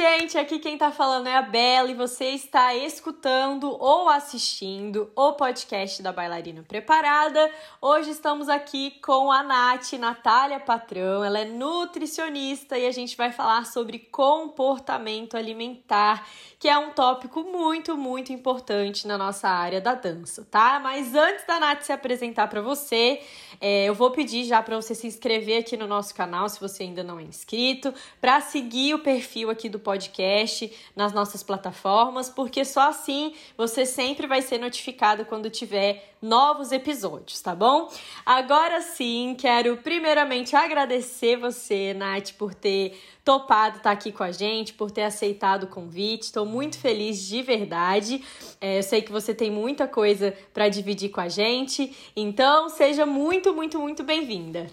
gente, aqui quem tá falando é a Bela e você está escutando ou assistindo o podcast da Bailarina Preparada. Hoje estamos aqui com a Nath, Natália Patrão, ela é nutricionista e a gente vai falar sobre comportamento alimentar, que é um tópico muito, muito importante na nossa área da dança, tá? Mas antes da Nath se apresentar para você, é, eu vou pedir já para você se inscrever aqui no nosso canal, se você ainda não é inscrito, para seguir o perfil aqui do podcast nas nossas plataformas, porque só assim você sempre vai ser notificado quando tiver novos episódios, tá bom? Agora sim, quero primeiramente agradecer você, Nath, por ter topado estar aqui com a gente, por ter aceitado o convite. Estou muito feliz de verdade. É, eu sei que você tem muita coisa para dividir com a gente, então seja muito, muito, muito bem-vinda.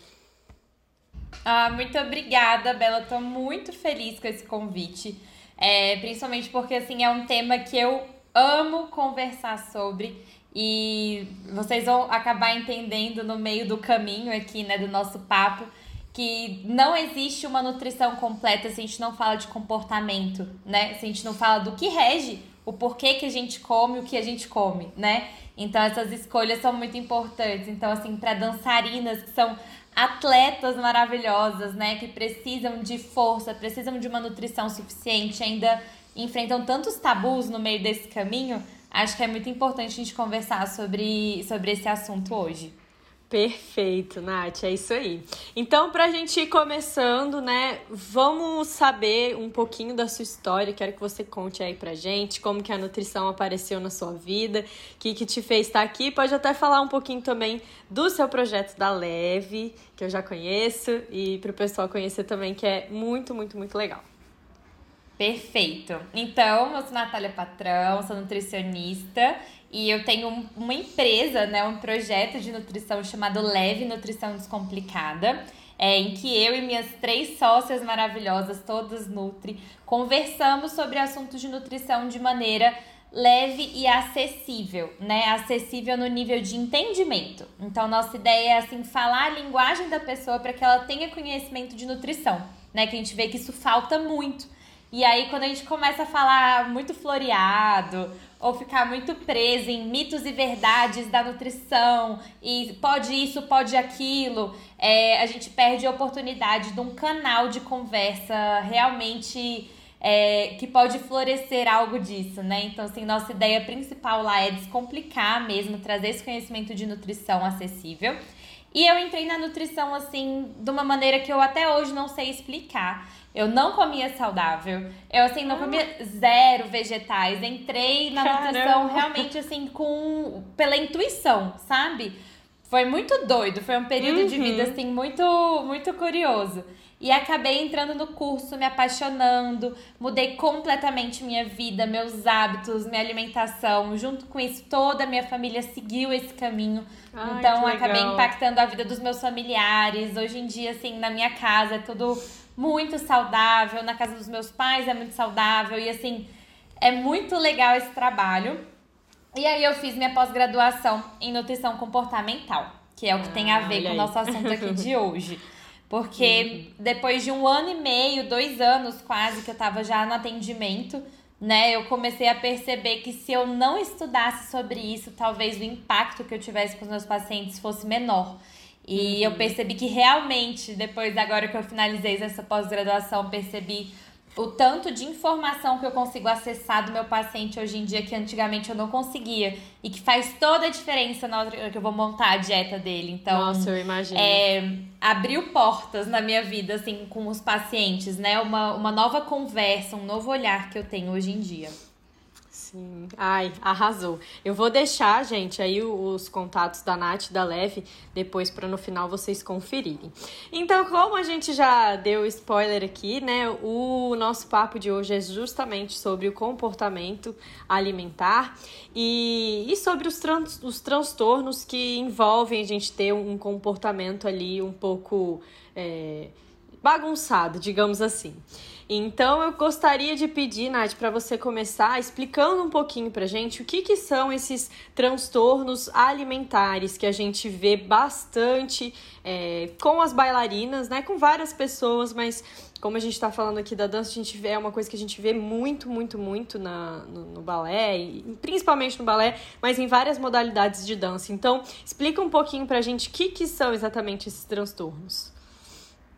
Ah, muito obrigada, Bela. Estou muito feliz com esse convite. É, principalmente porque assim é um tema que eu amo conversar sobre e vocês vão acabar entendendo no meio do caminho aqui, né, do nosso papo, que não existe uma nutrição completa se a gente não fala de comportamento, né? Se a gente não fala do que rege o porquê que a gente come o que a gente come, né? Então essas escolhas são muito importantes. Então assim, para dançarinas que são atletas maravilhosas, né, que precisam de força, precisam de uma nutrição suficiente, ainda enfrentam tantos tabus no meio desse caminho, acho que é muito importante a gente conversar sobre, sobre esse assunto hoje. Perfeito, Nath, é isso aí. Então, para a gente ir começando, né, vamos saber um pouquinho da sua história. Quero que você conte aí pra gente como que a nutrição apareceu na sua vida, o que, que te fez estar aqui. Pode até falar um pouquinho também do seu projeto da Leve, que eu já conheço, e para o pessoal conhecer também, que é muito, muito, muito legal. Perfeito. Então, eu sou Natália Patrão, sou nutricionista e eu tenho uma empresa, né, um projeto de nutrição chamado Leve Nutrição Descomplicada, é, em que eu e minhas três sócias maravilhosas, todas Nutri, conversamos sobre assuntos de nutrição de maneira leve e acessível, né? Acessível no nível de entendimento. Então, nossa ideia é assim falar a linguagem da pessoa para que ela tenha conhecimento de nutrição, né? Que a gente vê que isso falta muito e aí, quando a gente começa a falar muito floreado, ou ficar muito preso em mitos e verdades da nutrição, e pode isso, pode aquilo, é, a gente perde a oportunidade de um canal de conversa realmente é, que pode florescer algo disso, né? Então, assim, nossa ideia principal lá é descomplicar mesmo, trazer esse conhecimento de nutrição acessível. E eu entrei na nutrição, assim, de uma maneira que eu até hoje não sei explicar. Eu não comia saudável. Eu, assim, não comia zero vegetais. Entrei na Caramba. nutrição realmente, assim, com... Pela intuição, sabe? Foi muito doido. Foi um período uhum. de vida, uhum. assim, muito, muito curioso. E acabei entrando no curso, me apaixonando, mudei completamente minha vida, meus hábitos, minha alimentação. Junto com isso, toda a minha família seguiu esse caminho. Ai, então, acabei impactando a vida dos meus familiares. Hoje em dia, assim, na minha casa é tudo muito saudável, na casa dos meus pais é muito saudável e assim, é muito legal esse trabalho. E aí eu fiz minha pós-graduação em nutrição comportamental, que é o que ah, tem a ver com o nosso assunto aqui de hoje. Porque uhum. depois de um ano e meio, dois anos quase, que eu tava já no atendimento, né? Eu comecei a perceber que se eu não estudasse sobre isso, talvez o impacto que eu tivesse com os meus pacientes fosse menor. E uhum. eu percebi que realmente, depois agora que eu finalizei essa pós-graduação, percebi o tanto de informação que eu consigo acessar do meu paciente hoje em dia que antigamente eu não conseguia. E que faz toda a diferença na hora que eu vou montar a dieta dele. Então, Nossa, eu imagino. É, abriu portas na minha vida, assim, com os pacientes, né? Uma, uma nova conversa, um novo olhar que eu tenho hoje em dia. Sim. Ai, arrasou. Eu vou deixar, gente, aí os contatos da Nath e da Leve depois para no final vocês conferirem. Então, como a gente já deu spoiler aqui, né? O nosso papo de hoje é justamente sobre o comportamento alimentar e, e sobre os, tran os transtornos que envolvem a gente ter um comportamento ali um pouco é, bagunçado, digamos assim. Então eu gostaria de pedir, Nath, para você começar explicando um pouquinho para gente o que, que são esses transtornos alimentares que a gente vê bastante é, com as bailarinas, né? Com várias pessoas, mas como a gente está falando aqui da dança, a gente vê, é uma coisa que a gente vê muito, muito, muito na, no, no balé, e, principalmente no balé, mas em várias modalidades de dança. Então, explica um pouquinho pra gente o que, que são exatamente esses transtornos.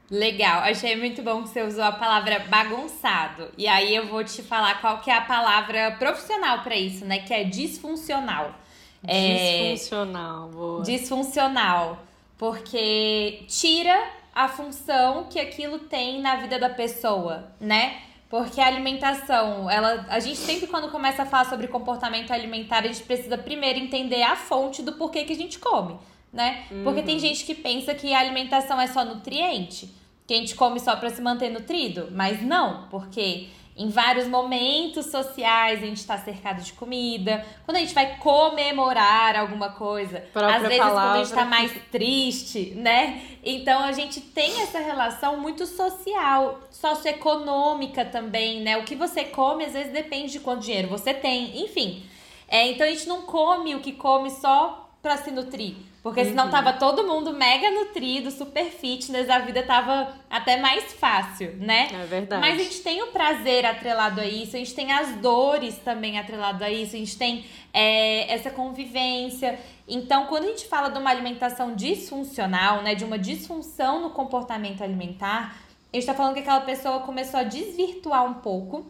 Legal, achei muito bom que você usou a palavra bagunçado. E aí eu vou te falar qual que é a palavra profissional para isso, né? Que é disfuncional. Disfuncional, é... boa. Disfuncional. Porque tira a função que aquilo tem na vida da pessoa, né? Porque a alimentação, ela, a gente sempre quando começa a falar sobre comportamento alimentar, a gente precisa primeiro entender a fonte do porquê que a gente come né? Porque tem uhum. gente que pensa que a alimentação é só nutriente, que a gente come só para se manter nutrido, mas não, porque em vários momentos sociais a gente está cercado de comida. Quando a gente vai comemorar alguma coisa, às vezes palavra. quando a gente está mais triste, né? Então a gente tem essa relação muito social, socioeconômica também, né? O que você come às vezes depende de quanto dinheiro você tem, enfim. É, então a gente não come o que come só para se nutrir. Porque senão uhum. tava todo mundo mega nutrido, super fitness, a vida tava até mais fácil, né? É verdade. Mas a gente tem o prazer atrelado a isso, a gente tem as dores também atrelado a isso, a gente tem é, essa convivência. Então, quando a gente fala de uma alimentação disfuncional, né, de uma disfunção no comportamento alimentar, a gente tá falando que aquela pessoa começou a desvirtuar um pouco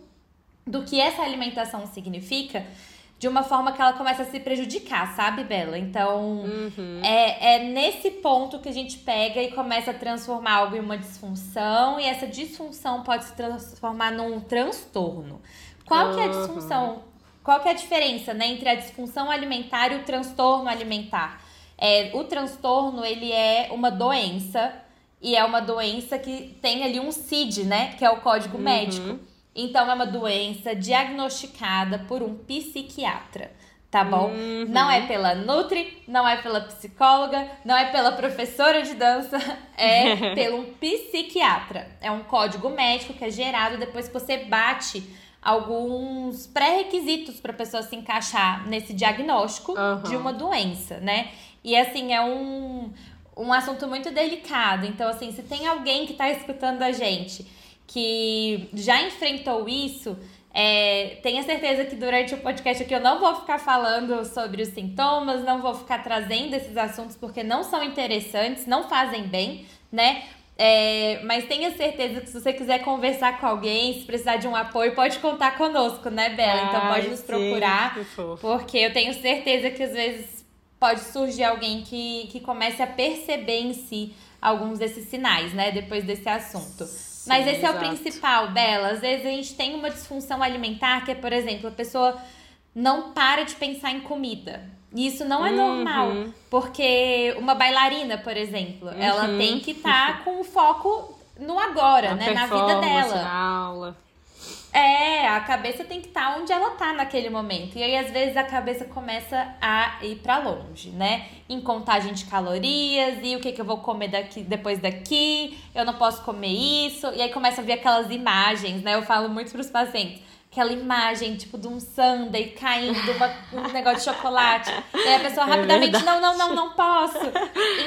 do que essa alimentação significa de uma forma que ela começa a se prejudicar, sabe, Bela? Então, uhum. é, é nesse ponto que a gente pega e começa a transformar algo em uma disfunção, e essa disfunção pode se transformar num transtorno. Qual uhum. que é a disfunção? Qual que é a diferença né, entre a disfunção alimentar e o transtorno alimentar? É, o transtorno, ele é uma doença, e é uma doença que tem ali um CID, né? Que é o código uhum. médico. Então, é uma doença diagnosticada por um psiquiatra, tá bom? Uhum. Não é pela Nutri, não é pela psicóloga, não é pela professora de dança, é pelo um psiquiatra. É um código médico que é gerado depois que você bate alguns pré-requisitos para a pessoa se encaixar nesse diagnóstico uhum. de uma doença, né? E assim, é um, um assunto muito delicado. Então, assim, se tem alguém que está escutando a gente que já enfrentou isso, é, tenha certeza que durante o podcast aqui eu não vou ficar falando sobre os sintomas, não vou ficar trazendo esses assuntos porque não são interessantes, não fazem bem, né? É, mas tenha certeza que se você quiser conversar com alguém, se precisar de um apoio, pode contar conosco, né, Bela? Então pode nos procurar, porque eu tenho certeza que às vezes pode surgir alguém que, que comece a perceber em si alguns desses sinais, né, depois desse assunto. Mas esse exato. é o principal, Bela. Às vezes a gente tem uma disfunção alimentar que é, por exemplo, a pessoa não para de pensar em comida. E isso não é uhum. normal. Porque uma bailarina, por exemplo, uhum. ela tem que estar tá com o foco no agora, na né? Na vida dela. Na aula. É, a cabeça tem que estar tá onde ela tá naquele momento. E aí, às vezes, a cabeça começa a ir para longe, né? Em contagem de calorias e o que, que eu vou comer daqui, depois daqui, eu não posso comer isso. E aí começa a ver aquelas imagens, né? Eu falo muito pros pacientes. Aquela imagem, tipo, de um sundae caindo, uma, um negócio de chocolate. E aí a pessoa é rapidamente, é não, não, não, não posso.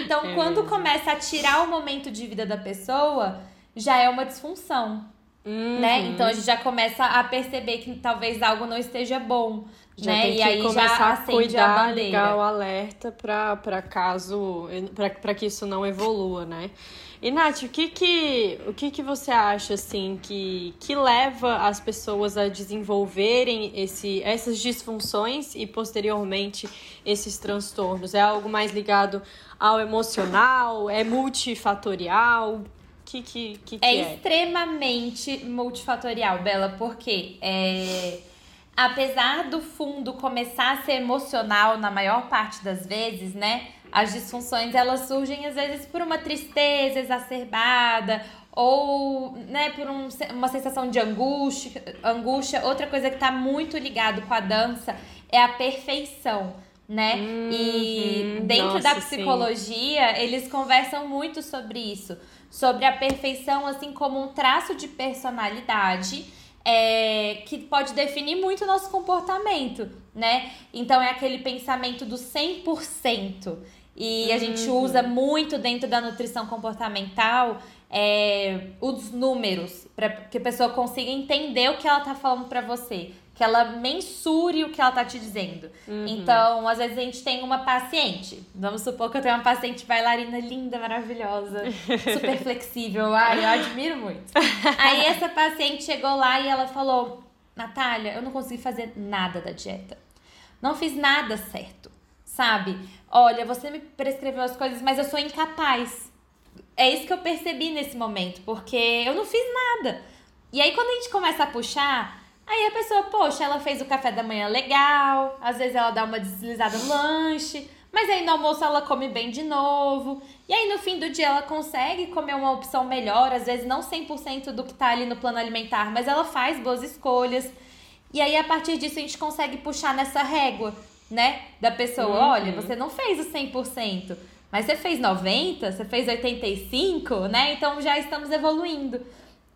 Então, é quando começa a tirar o momento de vida da pessoa, já é uma disfunção. Uhum. Né? Então a gente já começa a perceber que talvez algo não esteja bom. Já né? e aí já a cuidar, a ligar o alerta para caso para que isso não evolua, né? E Nath, o que que, o que que você acha assim que, que leva as pessoas a desenvolverem esse, essas disfunções e posteriormente esses transtornos? É algo mais ligado ao emocional? É multifatorial? Que, que, que, que é, é? extremamente multifatorial, Bela, porque é, apesar do fundo começar a ser emocional na maior parte das vezes, né? As disfunções elas surgem às vezes por uma tristeza exacerbada ou né, por um, uma sensação de angústia, angústia. Outra coisa que está muito ligado com a dança é a perfeição né? Uhum, e dentro nossa, da psicologia, sim. eles conversam muito sobre isso, sobre a perfeição assim como um traço de personalidade é, que pode definir muito o nosso comportamento, né? Então é aquele pensamento do 100%. E a gente uhum. usa muito dentro da nutrição comportamental é, os números, para que a pessoa consiga entender o que ela tá falando para você. Que ela mensure o que ela tá te dizendo. Uhum. Então, às vezes a gente tem uma paciente. Vamos supor que eu tenho uma paciente bailarina linda, maravilhosa, super flexível. Ai, eu admiro muito. Aí essa paciente chegou lá e ela falou: Natália, eu não consegui fazer nada da dieta. Não fiz nada certo, sabe? Olha, você me prescreveu as coisas, mas eu sou incapaz. É isso que eu percebi nesse momento, porque eu não fiz nada. E aí, quando a gente começa a puxar, aí a pessoa, poxa, ela fez o café da manhã legal, às vezes ela dá uma deslizada no lanche, mas aí no almoço ela come bem de novo. E aí no fim do dia ela consegue comer uma opção melhor, às vezes não 100% do que tá ali no plano alimentar, mas ela faz boas escolhas. E aí a partir disso a gente consegue puxar nessa régua, né? Da pessoa, uhum. olha, você não fez o 100%, mas você fez 90, você fez 85, né? Então já estamos evoluindo.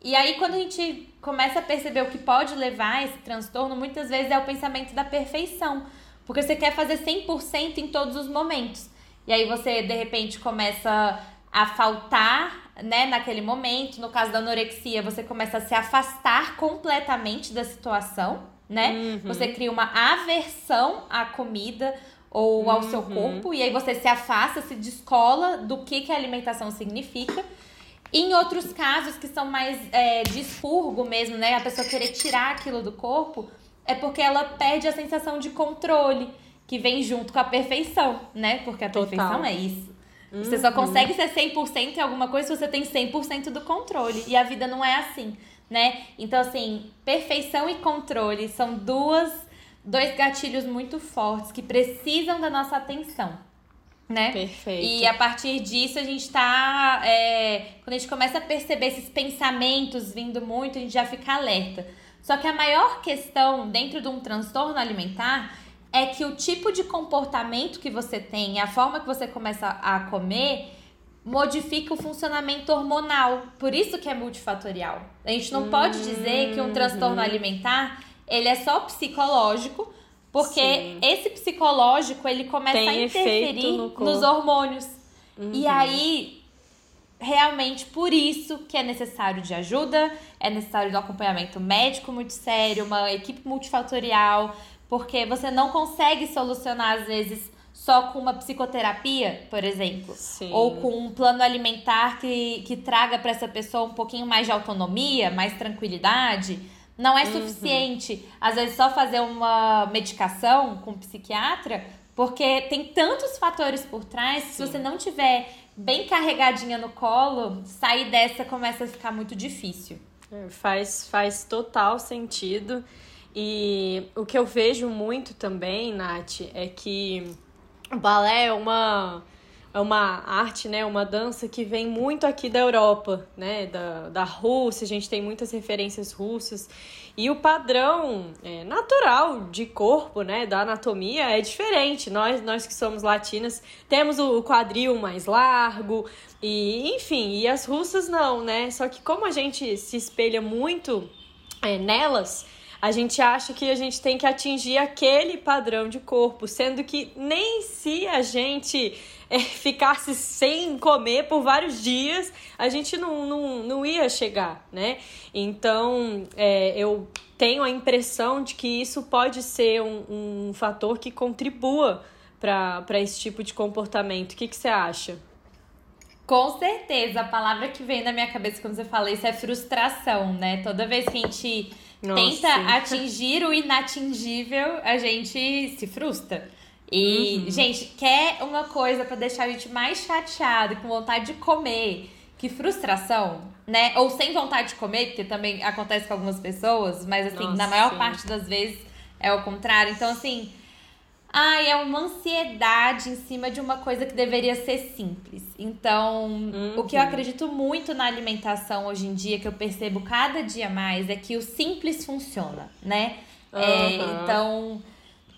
E aí quando a gente começa a perceber o que pode levar a esse transtorno, muitas vezes é o pensamento da perfeição. Porque você quer fazer 100% em todos os momentos. E aí você, de repente, começa a faltar, né, naquele momento. No caso da anorexia, você começa a se afastar completamente da situação, né? Uhum. Você cria uma aversão à comida ou ao uhum. seu corpo. E aí você se afasta, se descola do que, que a alimentação significa. Em outros casos que são mais é, de expurgo mesmo, né? A pessoa querer tirar aquilo do corpo é porque ela perde a sensação de controle que vem junto com a perfeição, né? Porque a Total. perfeição é isso. Uhum. Você só uhum. consegue ser 100% em alguma coisa se você tem 100% do controle. E a vida não é assim, né? Então, assim, perfeição e controle são duas, dois gatilhos muito fortes que precisam da nossa atenção. Né? Perfeito. E a partir disso a gente tá. É, quando a gente começa a perceber esses pensamentos vindo muito, a gente já fica alerta. Só que a maior questão dentro de um transtorno alimentar é que o tipo de comportamento que você tem, a forma que você começa a comer, modifica o funcionamento hormonal. Por isso que é multifatorial. A gente não pode dizer que um transtorno uhum. alimentar ele é só psicológico, porque Sim. esse psicológico ele começa Tem a interferir no nos hormônios. Uhum. E aí realmente por isso que é necessário de ajuda, é necessário um acompanhamento médico muito sério, uma equipe multifatorial, porque você não consegue solucionar às vezes só com uma psicoterapia, por exemplo, Sim. ou com um plano alimentar que, que traga para essa pessoa um pouquinho mais de autonomia, mais tranquilidade. Não é uhum. suficiente, às vezes, só fazer uma medicação com um psiquiatra, porque tem tantos fatores por trás, se você não tiver bem carregadinha no colo, sair dessa começa a ficar muito difícil. É, faz, faz total sentido. E o que eu vejo muito também, Nath, é que o balé é uma é uma arte, né, uma dança que vem muito aqui da Europa, né, da, da Rússia, a gente tem muitas referências russas, e o padrão é, natural de corpo, né, da anatomia é diferente, nós, nós que somos latinas temos o quadril mais largo, e enfim, e as russas não, né, só que como a gente se espelha muito é, nelas, a gente acha que a gente tem que atingir aquele padrão de corpo, sendo que nem se a gente é, ficasse sem comer por vários dias, a gente não, não, não ia chegar, né? Então, é, eu tenho a impressão de que isso pode ser um, um fator que contribua para esse tipo de comportamento. O que, que você acha? Com certeza, a palavra que vem na minha cabeça quando você fala isso é frustração, né? Toda vez que a gente nossa, tenta atingir o inatingível, a gente se frustra. E, uhum. gente, quer uma coisa para deixar a gente mais chateado, com vontade de comer, que frustração, né? Ou sem vontade de comer, porque também acontece com algumas pessoas, mas assim, Nossa, na maior sim. parte das vezes é o contrário. Então, assim, ai, é uma ansiedade em cima de uma coisa que deveria ser simples. Então, uhum. o que eu uhum. acredito muito na alimentação hoje em dia, que eu percebo cada dia mais, é que o simples funciona, né? Uhum. É, então,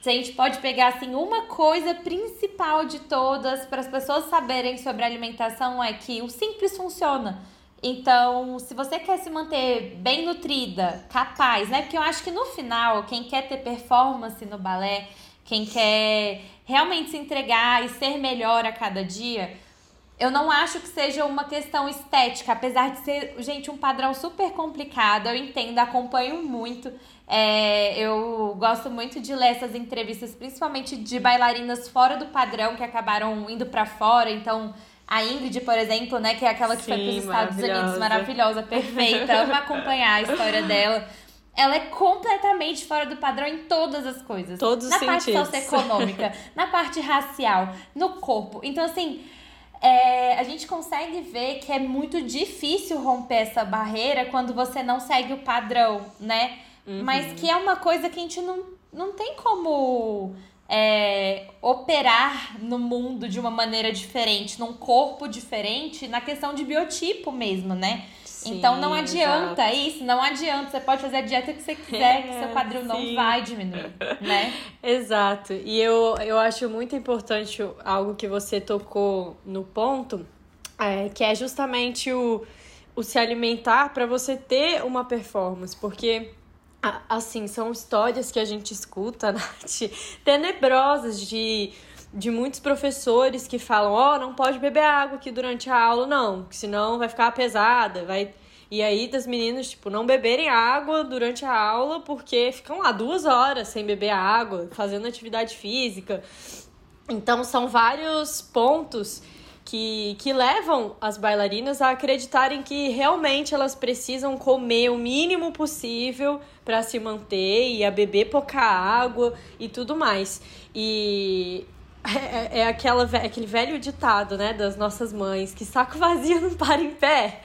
se a gente pode pegar assim, uma coisa principal de todas para as pessoas saberem sobre alimentação é que o simples funciona. Então, se você quer se manter bem nutrida, capaz, né? Porque eu acho que no final, quem quer ter performance no balé, quem quer realmente se entregar e ser melhor a cada dia, eu não acho que seja uma questão estética, apesar de ser, gente, um padrão super complicado. Eu entendo, acompanho muito. É, eu gosto muito de ler essas entrevistas, principalmente de bailarinas fora do padrão que acabaram indo para fora. Então, a Ingrid, por exemplo, né, que é aquela que Sim, foi para os Estados Unidos, maravilhosa, perfeita, amo acompanhar a história dela ela é completamente fora do padrão em todas as coisas. Todos na os parte socioeconômica, na parte racial, no corpo. Então, assim, é, a gente consegue ver que é muito difícil romper essa barreira quando você não segue o padrão, né? Uhum. Mas que é uma coisa que a gente não, não tem como é, operar no mundo de uma maneira diferente, num corpo diferente, na questão de biotipo mesmo, né? Sim, então não adianta exato. isso, não adianta. Você pode fazer a dieta que você quiser, que seu quadril sim. não vai diminuir, né? Exato. E eu, eu acho muito importante algo que você tocou no ponto, é, que é justamente o, o se alimentar para você ter uma performance, porque assim, são histórias que a gente escuta, Nath, tenebrosas de de muitos professores que falam, ó, oh, não pode beber água aqui durante a aula, não, senão vai ficar pesada, vai... E aí das meninas, tipo, não beberem água durante a aula porque ficam lá duas horas sem beber água, fazendo atividade física. Então são vários pontos que, que levam as bailarinas a acreditarem que realmente elas precisam comer o mínimo possível para se manter e a beber pouca água e tudo mais. E é, é aquela, aquele velho ditado, né, das nossas mães, que saco vazio não para em pé.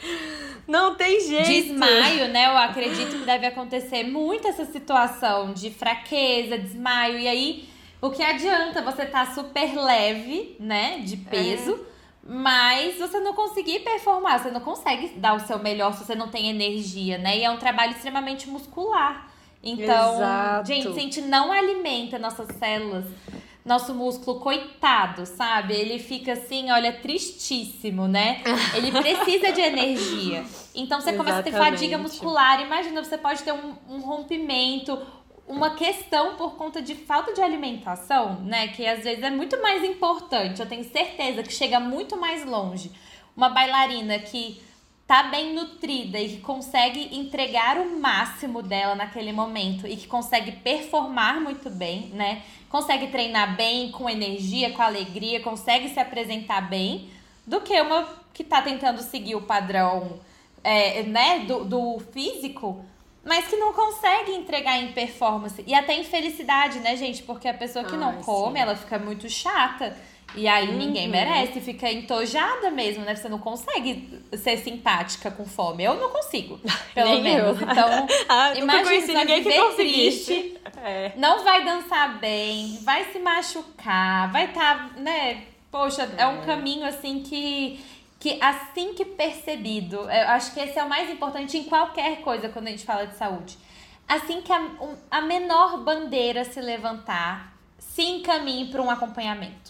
Não tem jeito. Desmaio, né? Eu acredito que deve acontecer muito essa situação de fraqueza, desmaio. E aí, o que adianta você estar tá super leve, né? De peso. É. Mas você não conseguir performar, você não consegue dar o seu melhor se você não tem energia, né? E é um trabalho extremamente muscular. Então, Exato. gente, se a gente não alimenta nossas células nosso músculo, coitado, sabe? Ele fica assim, olha, tristíssimo, né? Ele precisa de energia. Então você começa a ter fadiga muscular. Imagina, você pode ter um, um rompimento, uma questão por conta de falta de alimentação, né? Que às vezes é muito mais importante. Eu tenho certeza que chega muito mais longe. Uma bailarina que tá bem nutrida e que consegue entregar o máximo dela naquele momento e que consegue performar muito bem, né? Consegue treinar bem, com energia, com alegria, consegue se apresentar bem, do que uma que tá tentando seguir o padrão, é, né, do, do físico, mas que não consegue entregar em performance e até em felicidade, né, gente? Porque a pessoa que não come, sim. ela fica muito chata. E aí uhum. ninguém merece, fica entojada mesmo, né? Você não consegue ser simpática com fome. Eu não consigo, pelo Nem menos. Eu. Então, ah, imagina ninguém que triste, é. não vai dançar bem, vai se machucar, vai estar, tá, né? Poxa, é. é um caminho assim que que assim que percebido, eu acho que esse é o mais importante em qualquer coisa quando a gente fala de saúde. Assim que a, a menor bandeira se levantar, se encaminhe para um acompanhamento.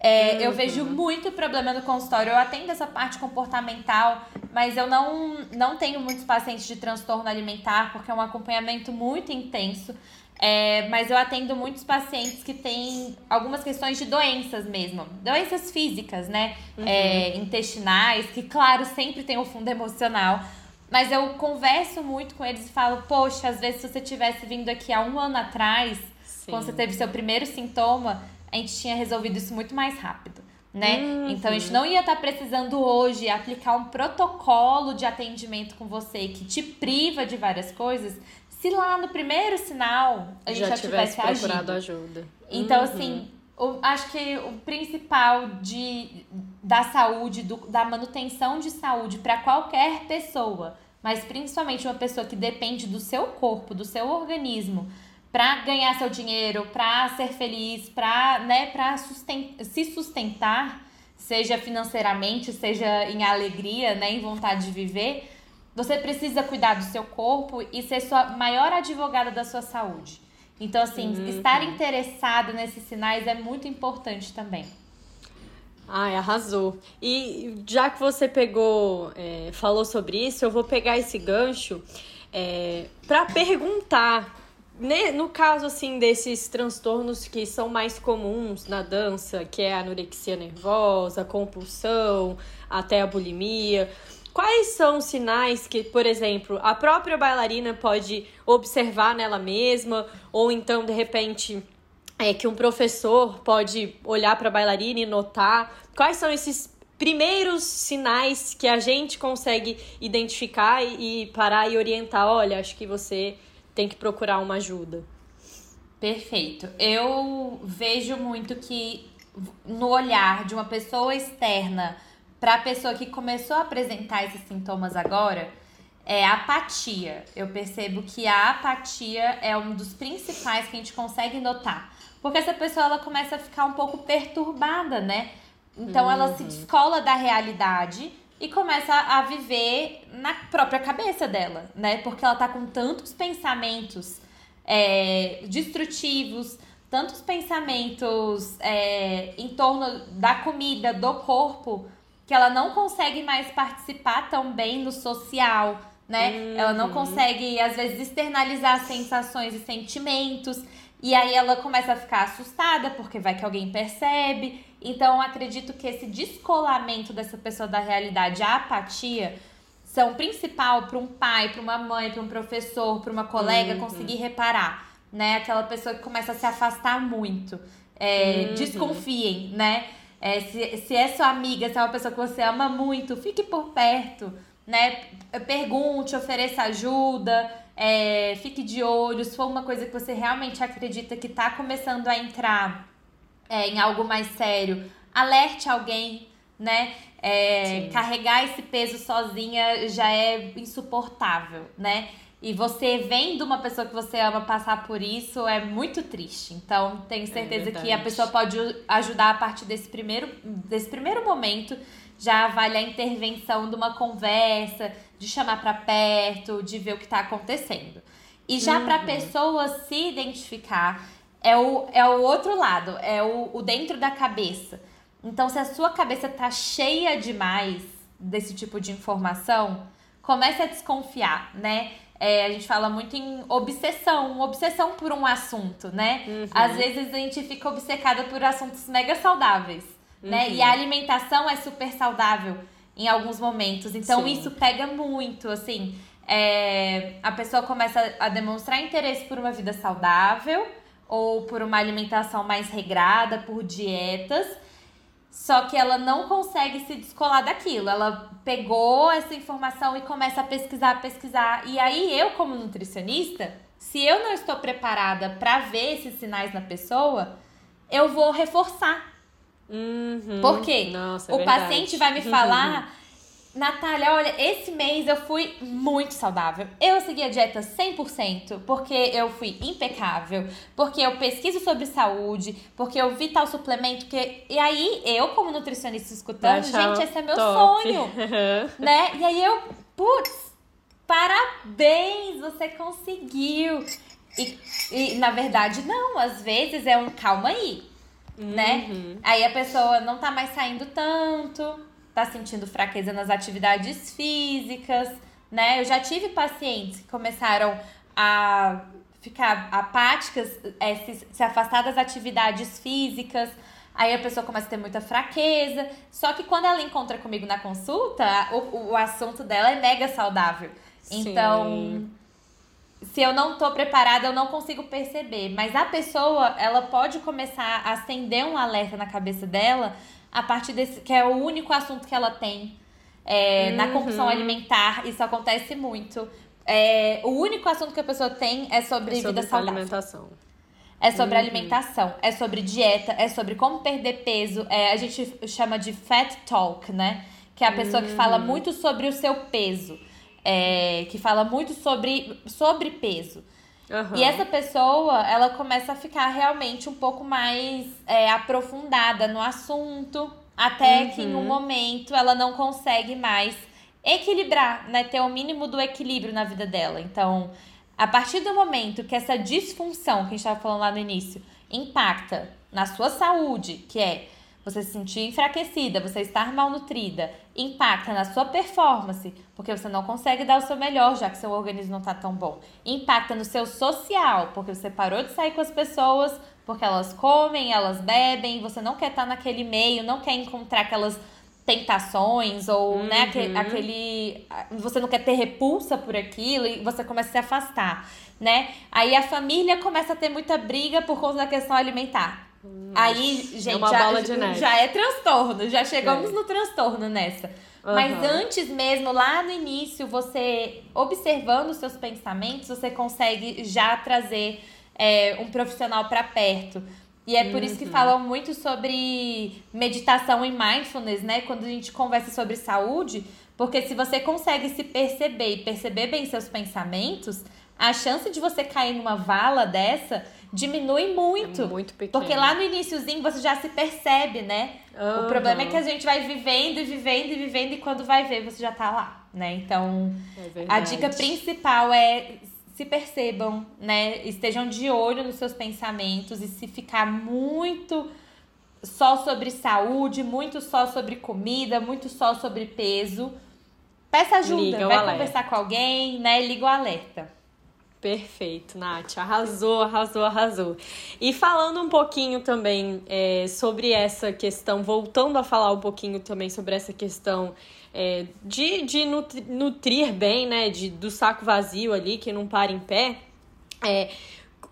É, uhum. Eu vejo muito problema no consultório. Eu atendo essa parte comportamental, mas eu não, não tenho muitos pacientes de transtorno alimentar, porque é um acompanhamento muito intenso. É, mas eu atendo muitos pacientes que têm algumas questões de doenças mesmo, doenças físicas, né? Uhum. É, intestinais, que, claro, sempre tem o um fundo emocional. Mas eu converso muito com eles e falo, poxa, às vezes se você tivesse vindo aqui há um ano atrás, Sim. quando você teve seu primeiro sintoma, a gente tinha resolvido isso muito mais rápido. Né? Uhum. Então a gente não ia estar tá precisando hoje aplicar um protocolo de atendimento com você que te priva de várias coisas, se lá no primeiro sinal a gente já, já tivesse, tivesse procurado agido. ajuda. Então, uhum. assim, o, acho que o principal de, da saúde, do, da manutenção de saúde para qualquer pessoa, mas principalmente uma pessoa que depende do seu corpo, do seu organismo, para ganhar seu dinheiro, para ser feliz, para né, pra sustentar, se sustentar, seja financeiramente, seja em alegria, né, em vontade de viver, você precisa cuidar do seu corpo e ser sua maior advogada da sua saúde. Então, assim, uhum. estar interessado nesses sinais é muito importante também. Ai, arrasou. E já que você pegou, é, falou sobre isso, eu vou pegar esse gancho é, para perguntar no caso assim desses transtornos que são mais comuns na dança, que é a anorexia nervosa, a compulsão, até a bulimia, quais são sinais que, por exemplo, a própria bailarina pode observar nela mesma ou então de repente é que um professor pode olhar para a bailarina e notar? Quais são esses primeiros sinais que a gente consegue identificar e parar e orientar? Olha, acho que você tem que procurar uma ajuda. Perfeito. Eu vejo muito que no olhar de uma pessoa externa para a pessoa que começou a apresentar esses sintomas agora é apatia. Eu percebo que a apatia é um dos principais que a gente consegue notar. Porque essa pessoa ela começa a ficar um pouco perturbada, né? Então uhum. ela se uhum. descola da realidade e começa a viver na própria cabeça dela, né? Porque ela tá com tantos pensamentos é, destrutivos, tantos pensamentos é, em torno da comida, do corpo, que ela não consegue mais participar tão bem no social, né? Uhum. Ela não uhum. consegue, às vezes, externalizar sensações e sentimentos. E aí ela começa a ficar assustada porque vai que alguém percebe. Então acredito que esse descolamento dessa pessoa da realidade, a apatia, são principal para um pai, para uma mãe, para um professor, para uma colega uhum. conseguir reparar, né? Aquela pessoa que começa a se afastar muito. É, uhum. Desconfiem, né? É, se, se é sua amiga, se é uma pessoa que você ama muito, fique por perto, né? Pergunte, ofereça ajuda, é, fique de olho. Se for uma coisa que você realmente acredita que está começando a entrar é, em algo mais sério, alerte alguém, né? É, carregar esse peso sozinha já é insuportável, né? E você vendo uma pessoa que você ama passar por isso é muito triste. Então, tenho é certeza é que a pessoa pode ajudar a partir desse primeiro, desse primeiro momento. Já vale a intervenção de uma conversa, de chamar para perto, de ver o que está acontecendo. E já uhum. para a pessoa se identificar, é o, é o outro lado, é o, o dentro da cabeça. Então, se a sua cabeça tá cheia demais desse tipo de informação, comece a desconfiar, né? É, a gente fala muito em obsessão, obsessão por um assunto, né? Uhum. Às vezes a gente fica obcecada por assuntos mega saudáveis, uhum. né? E a alimentação é super saudável em alguns momentos. Então Sim. isso pega muito, assim. É, a pessoa começa a demonstrar interesse por uma vida saudável ou por uma alimentação mais regrada, por dietas. Só que ela não consegue se descolar daquilo. Ela pegou essa informação e começa a pesquisar, pesquisar. E aí eu, como nutricionista, se eu não estou preparada para ver esses sinais na pessoa, eu vou reforçar. Uhum. Por quê? Nossa, é o verdade. paciente vai me falar Natália, olha, esse mês eu fui muito saudável. Eu segui a dieta 100%, porque eu fui impecável, porque eu pesquiso sobre saúde, porque eu vi tal suplemento que e aí eu como nutricionista escutando, gente, esse é meu top. sonho, né? E aí eu, putz, parabéns, você conseguiu. E, e na verdade não, às vezes é um calma aí, né? uhum. né? Aí a pessoa não tá mais saindo tanto, tá sentindo fraqueza nas atividades físicas, né? Eu já tive pacientes que começaram a ficar apáticas, é, se, se afastar das atividades físicas, aí a pessoa começa a ter muita fraqueza. Só que quando ela encontra comigo na consulta, o, o assunto dela é mega saudável. Sim. Então, se eu não tô preparada, eu não consigo perceber. Mas a pessoa, ela pode começar a acender um alerta na cabeça dela a partir desse. que é o único assunto que ela tem. É, uhum. Na compulsão alimentar, isso acontece muito. É, o único assunto que a pessoa tem é sobre, é sobre vida saudável. alimentação. É sobre uhum. alimentação, é sobre dieta, é sobre como perder peso. É, a gente chama de fat talk, né? Que é a pessoa uhum. que fala uhum. muito sobre o seu peso. É, que fala muito sobre, sobre peso. Uhum. E essa pessoa, ela começa a ficar realmente um pouco mais é, aprofundada no assunto, até uhum. que em um momento ela não consegue mais equilibrar, né? Ter o mínimo do equilíbrio na vida dela. Então, a partir do momento que essa disfunção que a gente estava falando lá no início impacta na sua saúde, que é você se sentir enfraquecida, você estar malnutrida, impacta na sua performance, porque você não consegue dar o seu melhor, já que seu organismo não está tão bom. Impacta no seu social, porque você parou de sair com as pessoas, porque elas comem, elas bebem, você não quer estar tá naquele meio, não quer encontrar aquelas tentações ou né, uhum. né, aquele, aquele, você não quer ter repulsa por aquilo e você começa a se afastar, né? Aí a família começa a ter muita briga por conta da questão alimentar. Aí, gente, é já, já, é transtorno, já chegamos é. no transtorno nessa. Uhum. Mas antes mesmo, lá no início, você observando os seus pensamentos, você consegue já trazer é, um profissional para perto. E é por uhum. isso que uhum. falam muito sobre meditação e mindfulness, né? Quando a gente conversa sobre saúde, porque se você consegue se perceber e perceber bem seus pensamentos, a chance de você cair numa vala dessa diminui muito. É muito pequeno. Porque lá no iníciozinho você já se percebe, né? Uhum. O problema é que a gente vai vivendo e vivendo e vivendo e quando vai ver você já tá lá, né? Então, é a dica principal é se percebam, né? Estejam de olho nos seus pensamentos e se ficar muito só sobre saúde, muito só sobre comida, muito só sobre peso, peça ajuda, Liga vai conversar com alguém, né? Liga o alerta. Perfeito, Nath. Arrasou, arrasou, arrasou. E falando um pouquinho também é, sobre essa questão, voltando a falar um pouquinho também sobre essa questão é, de, de nutrir, nutrir bem, né? De, do saco vazio ali, que não para em pé. É,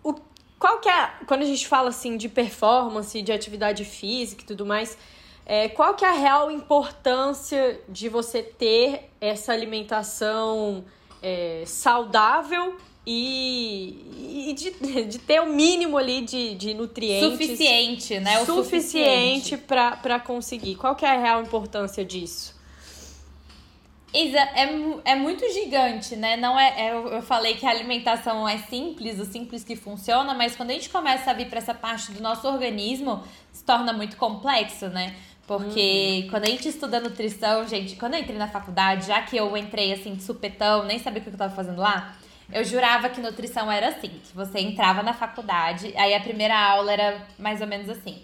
o, qual que é, quando a gente fala assim de performance, de atividade física e tudo mais, é, qual que é a real importância de você ter essa alimentação é, saudável e, e de, de, ter o mínimo ali de, de nutrientes. Suficiente, né? O suficiente para conseguir. Qual que é a real importância disso? Isa, é, é muito gigante, né? Não é, é, eu falei que a alimentação é simples, o simples que funciona, mas quando a gente começa a vir para essa parte do nosso organismo, se torna muito complexo, né? Porque uhum. quando a gente estuda nutrição, gente, quando eu entrei na faculdade, já que eu entrei assim de supetão, nem sabia o que eu tava fazendo lá, eu jurava que nutrição era assim, que você entrava na faculdade, aí a primeira aula era mais ou menos assim.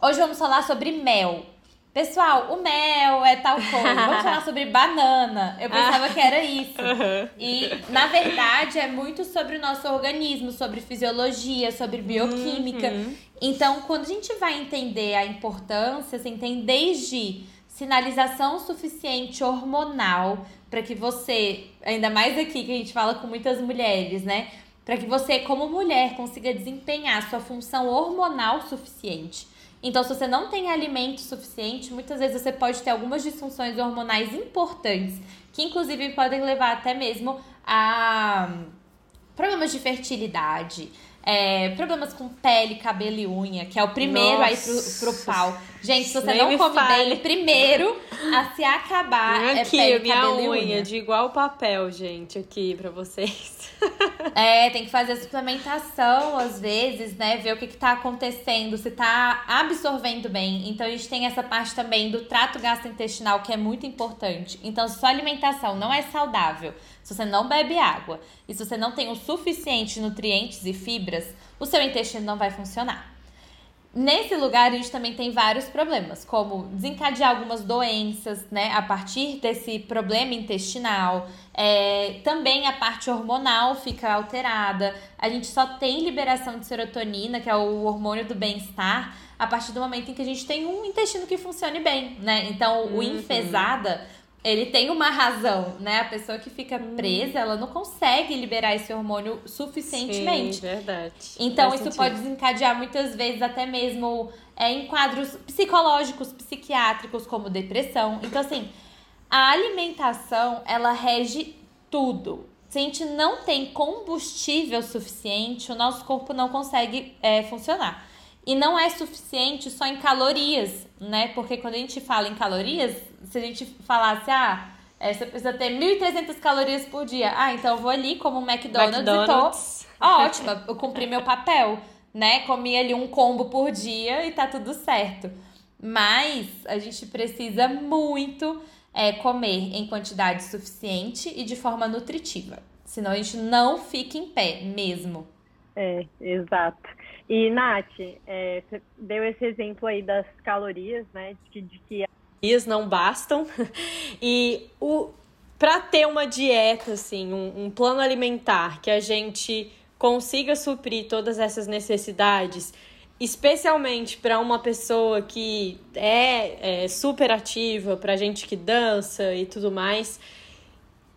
Hoje vamos falar sobre mel. Pessoal, o mel é tal coisa. Vamos falar sobre banana. Eu pensava que era isso. E, na verdade, é muito sobre o nosso organismo, sobre fisiologia, sobre bioquímica. Uhum. Então, quando a gente vai entender a importância, você tem desde sinalização suficiente hormonal para que você, ainda mais aqui que a gente fala com muitas mulheres, né? Para que você, como mulher, consiga desempenhar sua função hormonal suficiente. Então, se você não tem alimento suficiente, muitas vezes você pode ter algumas disfunções hormonais importantes, que inclusive podem levar até mesmo a problemas de fertilidade, é, problemas com pele, cabelo e unha, que é o primeiro Nossa. aí pro, pro pau. Gente, se você Nem não come fale. bem, primeiro a se acabar é aqui, é pele, minha unha, unha. de igual papel, gente, aqui pra vocês. É, tem que fazer a suplementação às vezes, né? Ver o que, que tá acontecendo, se tá absorvendo bem. Então a gente tem essa parte também do trato gastrointestinal que é muito importante. Então, se sua alimentação não é saudável, se você não bebe água e se você não tem o suficiente nutrientes e fibras, o seu intestino não vai funcionar. Nesse lugar, a gente também tem vários problemas, como desencadear algumas doenças, né, a partir desse problema intestinal. É, também a parte hormonal fica alterada. A gente só tem liberação de serotonina, que é o hormônio do bem-estar, a partir do momento em que a gente tem um intestino que funcione bem, né? Então, o uhum. enfesada ele tem uma razão, né? A pessoa que fica hum. presa, ela não consegue liberar esse hormônio suficientemente. Sim, verdade. Então, Faz isso sentido. pode desencadear muitas vezes até mesmo é, em quadros psicológicos, psiquiátricos, como depressão. Então, assim, a alimentação, ela rege tudo. Se a gente não tem combustível suficiente, o nosso corpo não consegue é, funcionar. E não é suficiente só em calorias, né? Porque quando a gente fala em calorias, se a gente falasse, ah, é, você precisa ter 1.300 calorias por dia. Ah, então eu vou ali como um McDonald's, McDonald's. e tô ótima, eu cumpri meu papel, né? Comi ali um combo por dia e tá tudo certo. Mas a gente precisa muito é, comer em quantidade suficiente e de forma nutritiva. Senão a gente não fica em pé mesmo. É, exato. E, Nath, é, você deu esse exemplo aí das calorias, né? De, de que não bastam. E o para ter uma dieta, assim, um, um plano alimentar que a gente consiga suprir todas essas necessidades, especialmente para uma pessoa que é, é super ativa, para gente que dança e tudo mais.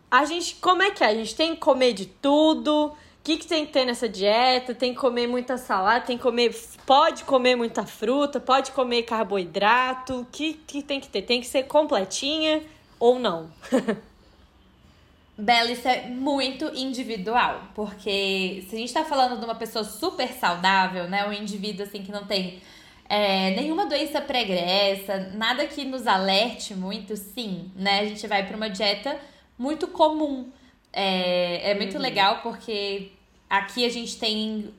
A gente, como é que é? A gente tem que comer de tudo? O que, que tem que ter nessa dieta? Tem que comer muita salada, tem que comer. Pode comer muita fruta, pode comer carboidrato. O que, que tem que ter? Tem que ser completinha ou não? Bela, isso é muito individual, porque se a gente tá falando de uma pessoa super saudável, né? Um indivíduo assim que não tem é, nenhuma doença pregressa, nada que nos alerte muito, sim, né? A gente vai para uma dieta muito comum. É, é muito uhum. legal porque aqui a gente tem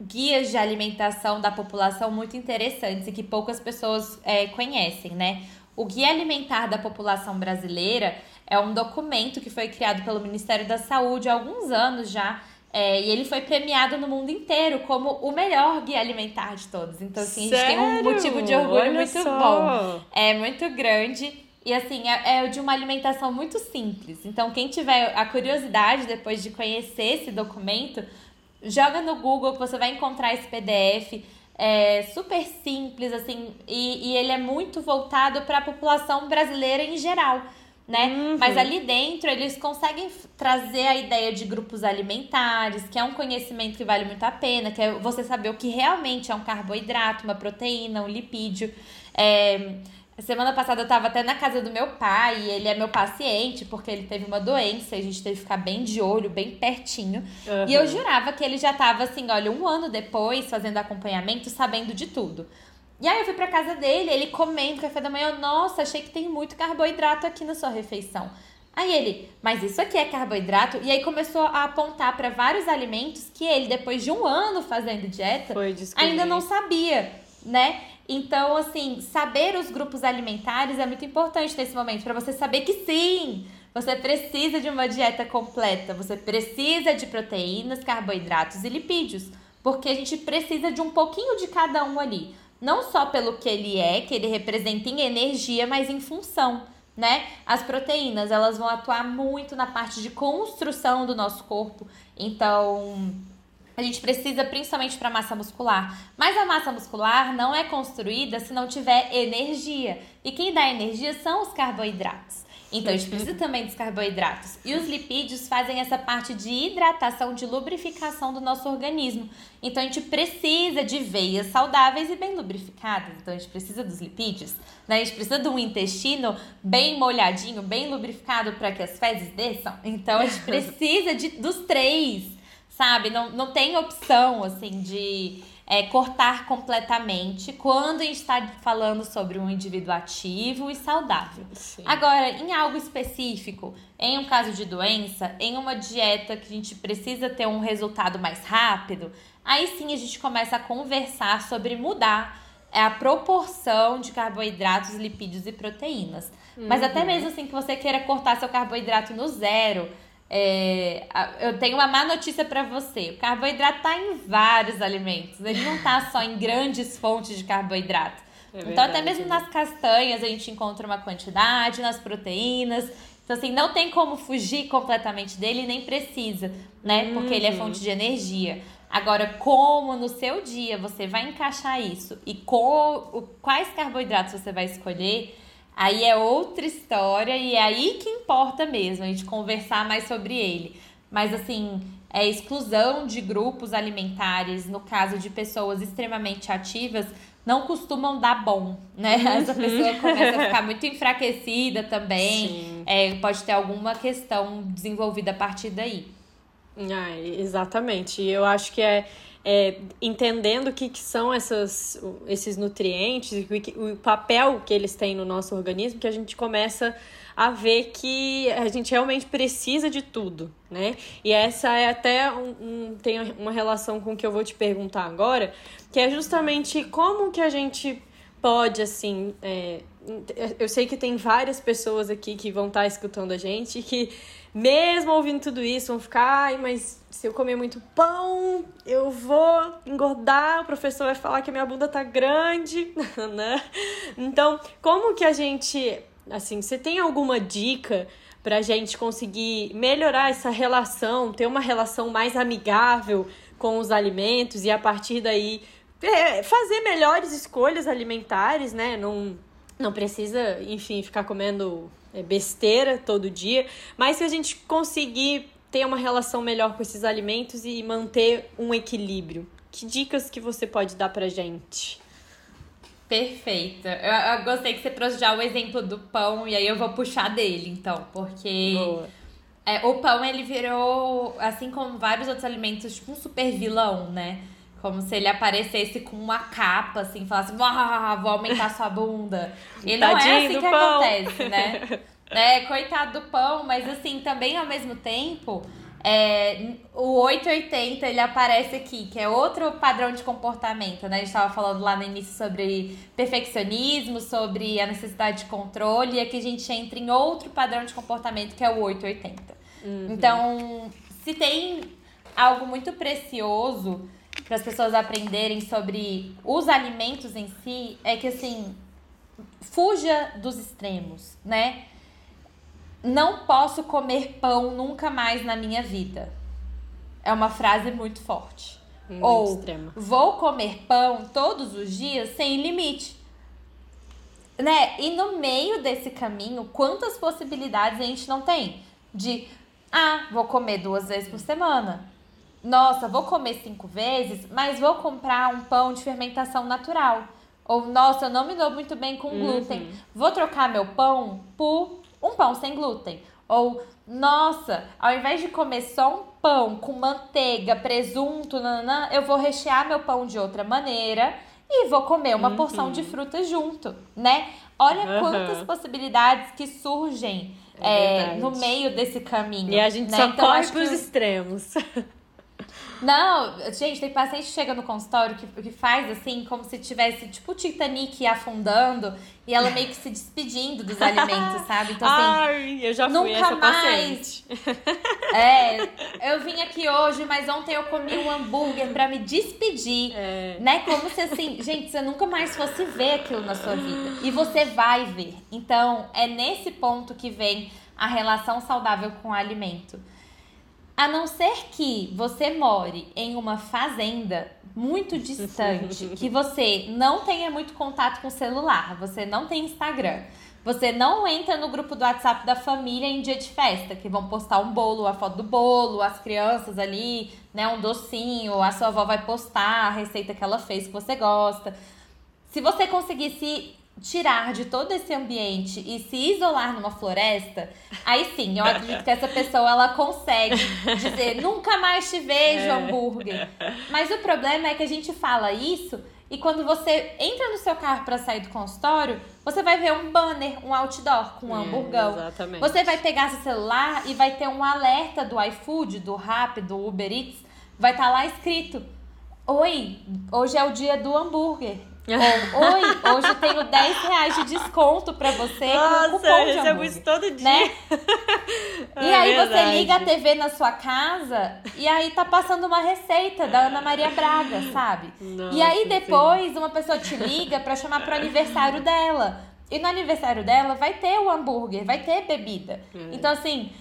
guias de alimentação da população muito interessantes e que poucas pessoas é, conhecem, né? O Guia Alimentar da População Brasileira é um documento que foi criado pelo Ministério da Saúde há alguns anos já. É, e ele foi premiado no mundo inteiro como o melhor guia alimentar de todos. Então, assim, a gente tem um motivo de orgulho Olha muito só. bom. É muito grande. E assim, é, é de uma alimentação muito simples. Então, quem tiver a curiosidade depois de conhecer esse documento, joga no Google que você vai encontrar esse PDF. É super simples, assim, e, e ele é muito voltado para a população brasileira em geral né? Uhum. Mas ali dentro eles conseguem trazer a ideia de grupos alimentares, que é um conhecimento que vale muito a pena, que é você saber o que realmente é um carboidrato, uma proteína, um lipídio. É, semana passada eu estava até na casa do meu pai, e ele é meu paciente, porque ele teve uma doença, e a gente teve que ficar bem de olho, bem pertinho. Uhum. E eu jurava que ele já estava assim, olha, um ano depois, fazendo acompanhamento, sabendo de tudo. E aí eu fui pra casa dele, ele comendo café da manhã, nossa, achei que tem muito carboidrato aqui na sua refeição. Aí ele, mas isso aqui é carboidrato? E aí começou a apontar para vários alimentos que ele, depois de um ano fazendo dieta, ainda não sabia, né? Então, assim, saber os grupos alimentares é muito importante nesse momento, para você saber que sim, você precisa de uma dieta completa, você precisa de proteínas, carboidratos e lipídios, porque a gente precisa de um pouquinho de cada um ali não só pelo que ele é, que ele representa em energia, mas em função, né? As proteínas, elas vão atuar muito na parte de construção do nosso corpo. Então, a gente precisa principalmente para massa muscular. Mas a massa muscular não é construída se não tiver energia. E quem dá energia são os carboidratos. Então, a gente precisa também dos carboidratos. E os lipídios fazem essa parte de hidratação, de lubrificação do nosso organismo. Então, a gente precisa de veias saudáveis e bem lubrificadas. Então, a gente precisa dos lipídios. Né? A gente precisa de um intestino bem molhadinho, bem lubrificado para que as fezes desçam. Então, a gente precisa de, dos três, sabe? Não, não tem opção, assim, de é, cortar completamente quando a gente está falando sobre um indivíduo ativo e saudável. Sim. Agora, em algo específico, em um caso de doença, em uma dieta que a gente precisa ter um resultado mais rápido, aí sim a gente começa a conversar sobre mudar é, a proporção de carboidratos, lipídios e proteínas. Uhum. Mas até mesmo assim que você queira cortar seu carboidrato no zero, é, eu tenho uma má notícia para você. O carboidrato está em vários alimentos. Ele não está só em grandes fontes de carboidrato. É então, até mesmo é nas castanhas a gente encontra uma quantidade, nas proteínas. Então, assim, não tem como fugir completamente dele, nem precisa, né? Porque ele é uhum. fonte de energia. Agora, como no seu dia você vai encaixar isso e com, quais carboidratos você vai escolher, Aí é outra história e é aí que importa mesmo a gente conversar mais sobre ele. Mas assim, é exclusão de grupos alimentares, no caso de pessoas extremamente ativas, não costumam dar bom, né? Uhum. Essa pessoa começa a ficar muito enfraquecida também. É, pode ter alguma questão desenvolvida a partir daí. Ah, exatamente. Eu acho que é é, entendendo o que, que são essas, esses nutrientes, o, o papel que eles têm no nosso organismo, que a gente começa a ver que a gente realmente precisa de tudo, né? E essa é até um, um, tem uma relação com o que eu vou te perguntar agora, que é justamente como que a gente pode, assim, é, eu sei que tem várias pessoas aqui que vão estar tá escutando a gente que, mesmo ouvindo tudo isso, vão ficar, ai, mas se eu comer muito pão, eu vou engordar, o professor vai falar que a minha bunda tá grande, né? Então, como que a gente, assim, você tem alguma dica pra gente conseguir melhorar essa relação, ter uma relação mais amigável com os alimentos e a partir daí é, fazer melhores escolhas alimentares, né? Não, não precisa, enfim, ficar comendo é, besteira todo dia, mas se a gente conseguir ter uma relação melhor com esses alimentos e manter um equilíbrio, que dicas que você pode dar pra gente? Perfeito. Eu, eu gostei que você trouxe já o exemplo do pão, e aí eu vou puxar dele, então, porque. É, o pão, ele virou, assim como vários outros alimentos, tipo um super vilão, né? Como se ele aparecesse com uma capa, assim, falasse, vou aumentar sua bunda. E não Tadinho é assim que pão. acontece, né? É, coitado do pão, mas assim, também ao mesmo tempo, é, o 880 ele aparece aqui, que é outro padrão de comportamento, né? A gente estava falando lá no início sobre perfeccionismo, sobre a necessidade de controle, e aqui a gente entra em outro padrão de comportamento, que é o 880. Uhum. Então, se tem algo muito precioso para as pessoas aprenderem sobre os alimentos em si, é que assim, fuja dos extremos, né? Não posso comer pão nunca mais na minha vida. É uma frase muito forte. Muito Ou extrema. vou comer pão todos os dias sem limite. Né? E no meio desse caminho, quantas possibilidades a gente não tem? De, ah, vou comer duas vezes por semana nossa, vou comer cinco vezes, mas vou comprar um pão de fermentação natural. Ou, nossa, eu não me dou muito bem com glúten. Uhum. Vou trocar meu pão por um pão sem glúten. Ou, nossa, ao invés de comer só um pão com manteiga, presunto, nanã, eu vou rechear meu pão de outra maneira e vou comer uma uhum. porção de fruta junto, né? Olha uhum. quantas possibilidades que surgem é é, no meio desse caminho. E a gente né? só então, corre pros que... extremos. Não, gente, tem paciente que chega no consultório que, que faz assim, como se tivesse, tipo, o Titanic afundando e ela meio que se despedindo dos alimentos, sabe? Então, assim. Ai, eu já fui nunca essa mais. Paciente. É, eu vim aqui hoje, mas ontem eu comi um hambúrguer para me despedir. É. Né? Como se assim, gente, você nunca mais fosse ver aquilo na sua vida. E você vai ver. Então, é nesse ponto que vem a relação saudável com o alimento. A não ser que você more em uma fazenda muito distante, que você não tenha muito contato com o celular, você não tem Instagram, você não entra no grupo do WhatsApp da família em dia de festa, que vão postar um bolo, a foto do bolo, as crianças ali, né, um docinho, a sua avó vai postar a receita que ela fez que você gosta. Se você conseguir se tirar de todo esse ambiente e se isolar numa floresta, aí sim, eu acredito que essa pessoa ela consegue dizer nunca mais te vejo é. hambúrguer. Mas o problema é que a gente fala isso e quando você entra no seu carro para sair do consultório, você vai ver um banner, um outdoor com um é, hamburgão. Exatamente. Você vai pegar seu celular e vai ter um alerta do iFood, do Rappi, do Uber Eats, vai estar tá lá escrito: "Oi, hoje é o dia do hambúrguer". Oi, hoje eu tenho 10 reais de desconto pra você Nossa, com cupom eu recebo isso todo dia. Né? e aí é você liga a TV na sua casa e aí tá passando uma receita da Ana Maria Braga, sabe? Nossa, e aí depois sim. uma pessoa te liga pra chamar pro aniversário dela. E no aniversário dela vai ter o hambúrguer, vai ter bebida. Hum. Então, assim,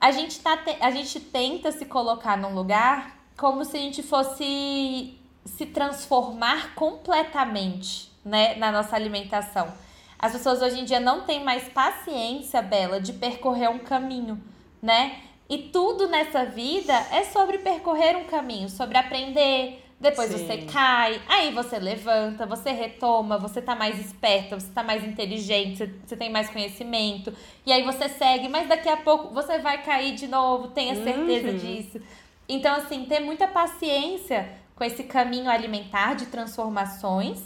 a gente, tá a gente tenta se colocar num lugar como se a gente fosse se transformar completamente né, na nossa alimentação. As pessoas hoje em dia não têm mais paciência, Bela, de percorrer um caminho, né? E tudo nessa vida é sobre percorrer um caminho, sobre aprender. Depois Sim. você cai, aí você levanta, você retoma, você tá mais esperta, você tá mais inteligente, você, você tem mais conhecimento. E aí você segue, mas daqui a pouco você vai cair de novo, tenha certeza uhum. disso. Então, assim, ter muita paciência com esse caminho alimentar de transformações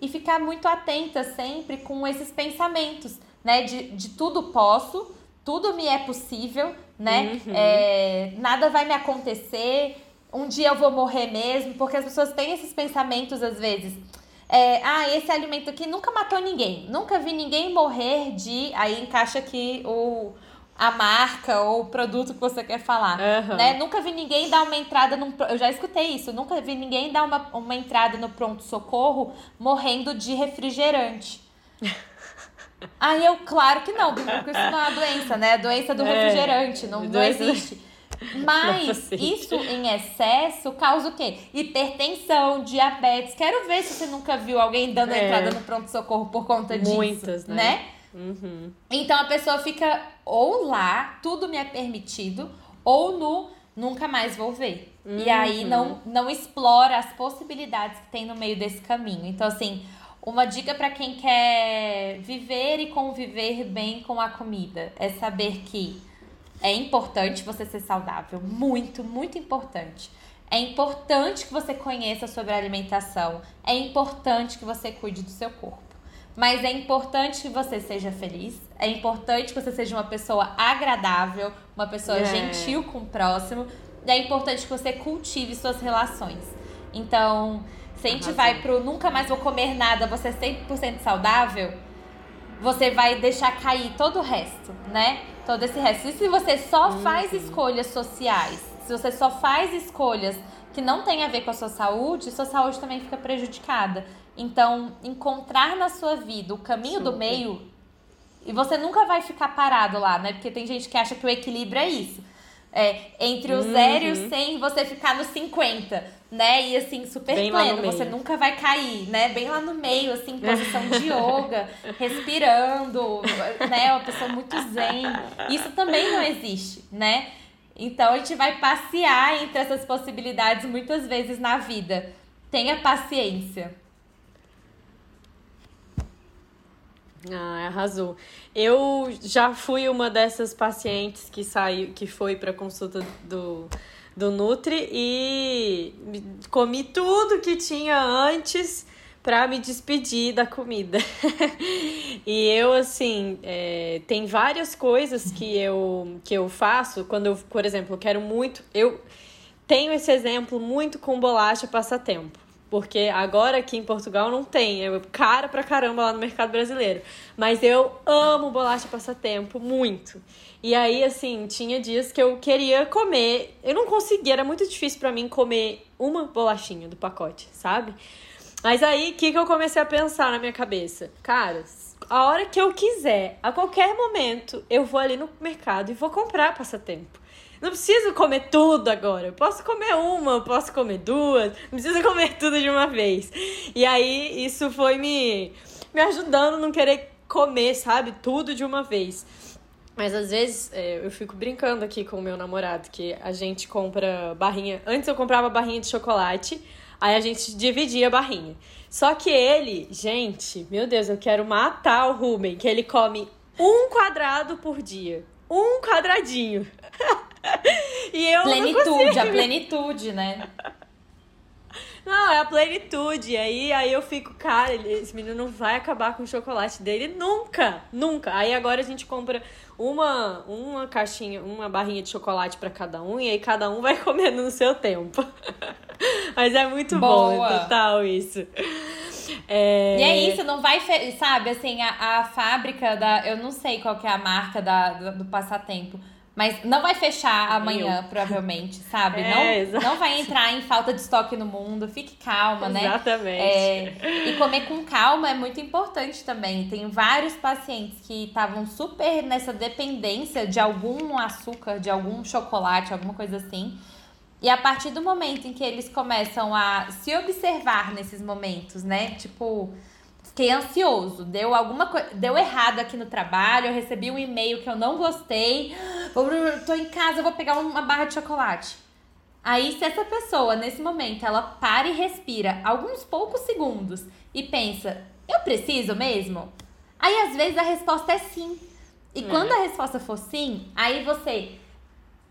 e ficar muito atenta sempre com esses pensamentos, né? De, de tudo posso, tudo me é possível, né? Uhum. É, nada vai me acontecer, um dia eu vou morrer mesmo, porque as pessoas têm esses pensamentos às vezes. É, ah, esse alimento aqui nunca matou ninguém. Nunca vi ninguém morrer de. Aí encaixa aqui o, a marca ou o produto que você quer falar. Uhum. Né? Nunca vi ninguém dar uma entrada num. Eu já escutei isso. Nunca vi ninguém dar uma, uma entrada no pronto-socorro morrendo de refrigerante. Aí eu, claro que não, porque isso não é uma doença, né? A doença do É, refrigerante, não, não doença- existe. Mas isso em excesso causa o quê? Hipertensão, diabetes. Quero ver se você nunca viu alguém dando É. entrada no pronto-socorro por conta disso. Muitas, né? né? Uhum. Então a pessoa fica ou lá, tudo me é permitido, ou no nunca mais vou ver. E aí não, não explora as possibilidades que tem no meio desse caminho. Então, assim, uma dica para quem quer viver e conviver bem com a comida é saber que é importante você ser saudável, muito, muito importante. É importante que você conheça sobre a alimentação. É importante que você cuide do seu corpo. Mas é importante que você seja feliz. É importante que você seja uma pessoa agradável, uma pessoa É. gentil com o próximo. E é importante que você cultive suas relações. Então, se a gente Arrasou. vai pro nunca mais vou comer nada, você é 100% saudável, você vai deixar cair todo o resto, né? Todo esse resto. E se você só faz escolhas sociais, se você só faz escolhas que não têm a ver com a sua saúde, sua saúde também fica prejudicada. Então, encontrar na sua vida o caminho do Super. meio e você nunca vai ficar parado lá, né? Porque tem gente que acha que o equilíbrio é isso. É, entre o Uhum. zero e o 100, você ficar no 50, né? E assim, super Bem pleno, você nunca vai cair, né? Bem lá no meio, assim, posição de yoga, respirando, né? Uma pessoa muito zen. Isso também não existe, né? Então a gente vai passear entre essas possibilidades muitas vezes na vida. Tenha paciência. Ah, arrasou. Eu já fui uma dessas pacientes que saiu, que foi para consulta do, do Nutri e comi tudo que tinha antes para me despedir da comida. e eu, assim, é, tem várias coisas que eu, que eu faço quando eu, por exemplo, quero muito. Eu tenho esse exemplo muito com bolacha passatempo. Porque agora aqui em Portugal não tem, é cara pra caramba lá no mercado brasileiro. Mas eu amo bolacha passatempo, muito. E aí, assim, tinha dias que eu queria comer. Eu não conseguia, era muito difícil pra mim comer uma bolachinha do pacote, sabe? Mas aí, o que, que eu comecei a pensar na minha cabeça? Cara, a hora que eu quiser, a qualquer momento, eu vou ali no mercado e vou comprar passatempo. Não preciso comer tudo agora. Eu posso comer uma, eu posso comer duas. Não preciso comer tudo de uma vez. E aí, isso foi me, me ajudando a não querer comer, sabe? Tudo de uma vez. Mas às vezes é, eu fico brincando aqui com o meu namorado, que a gente compra barrinha. Antes eu comprava barrinha de chocolate, aí a gente dividia a barrinha. Só que ele, gente, meu Deus, eu quero matar o Ruben, que ele come um quadrado por dia. Um quadradinho. e eu Plenitude, a plenitude, né? Não, é a plenitude. Aí, aí eu fico, cara, ele- esse menino não vai acabar com o chocolate dele nunca, nunca. Aí agora a gente compra uma, uma caixinha, uma barrinha de chocolate pra cada um e aí cada um vai comendo no seu tempo. Mas é muito bom, Boa. é total isso. É... E é isso, não vai, sabe, assim, a, a fábrica da. Eu não sei qual que é a marca da, do, do passatempo. Mas não vai fechar amanhã, provavelmente, sabe? É, não, não vai entrar em falta de estoque no mundo. Fique calma, né? Exatamente. É, e comer com calma é muito importante também. Tem vários pacientes que estavam super nessa dependência de algum açúcar, de algum chocolate, alguma coisa assim. E a partir do momento em que eles começam a se observar nesses momentos, né? Tipo, fiquei ansioso, deu alguma coisa, deu errado aqui no trabalho, eu recebi um e-mail que eu não gostei. Vou- Tô em casa, eu vou pegar uma barra de chocolate. Aí, se essa pessoa, nesse momento, ela para e respira alguns poucos segundos e pensa, eu preciso mesmo? Aí, às vezes, a resposta é sim. E quando a resposta for sim, aí você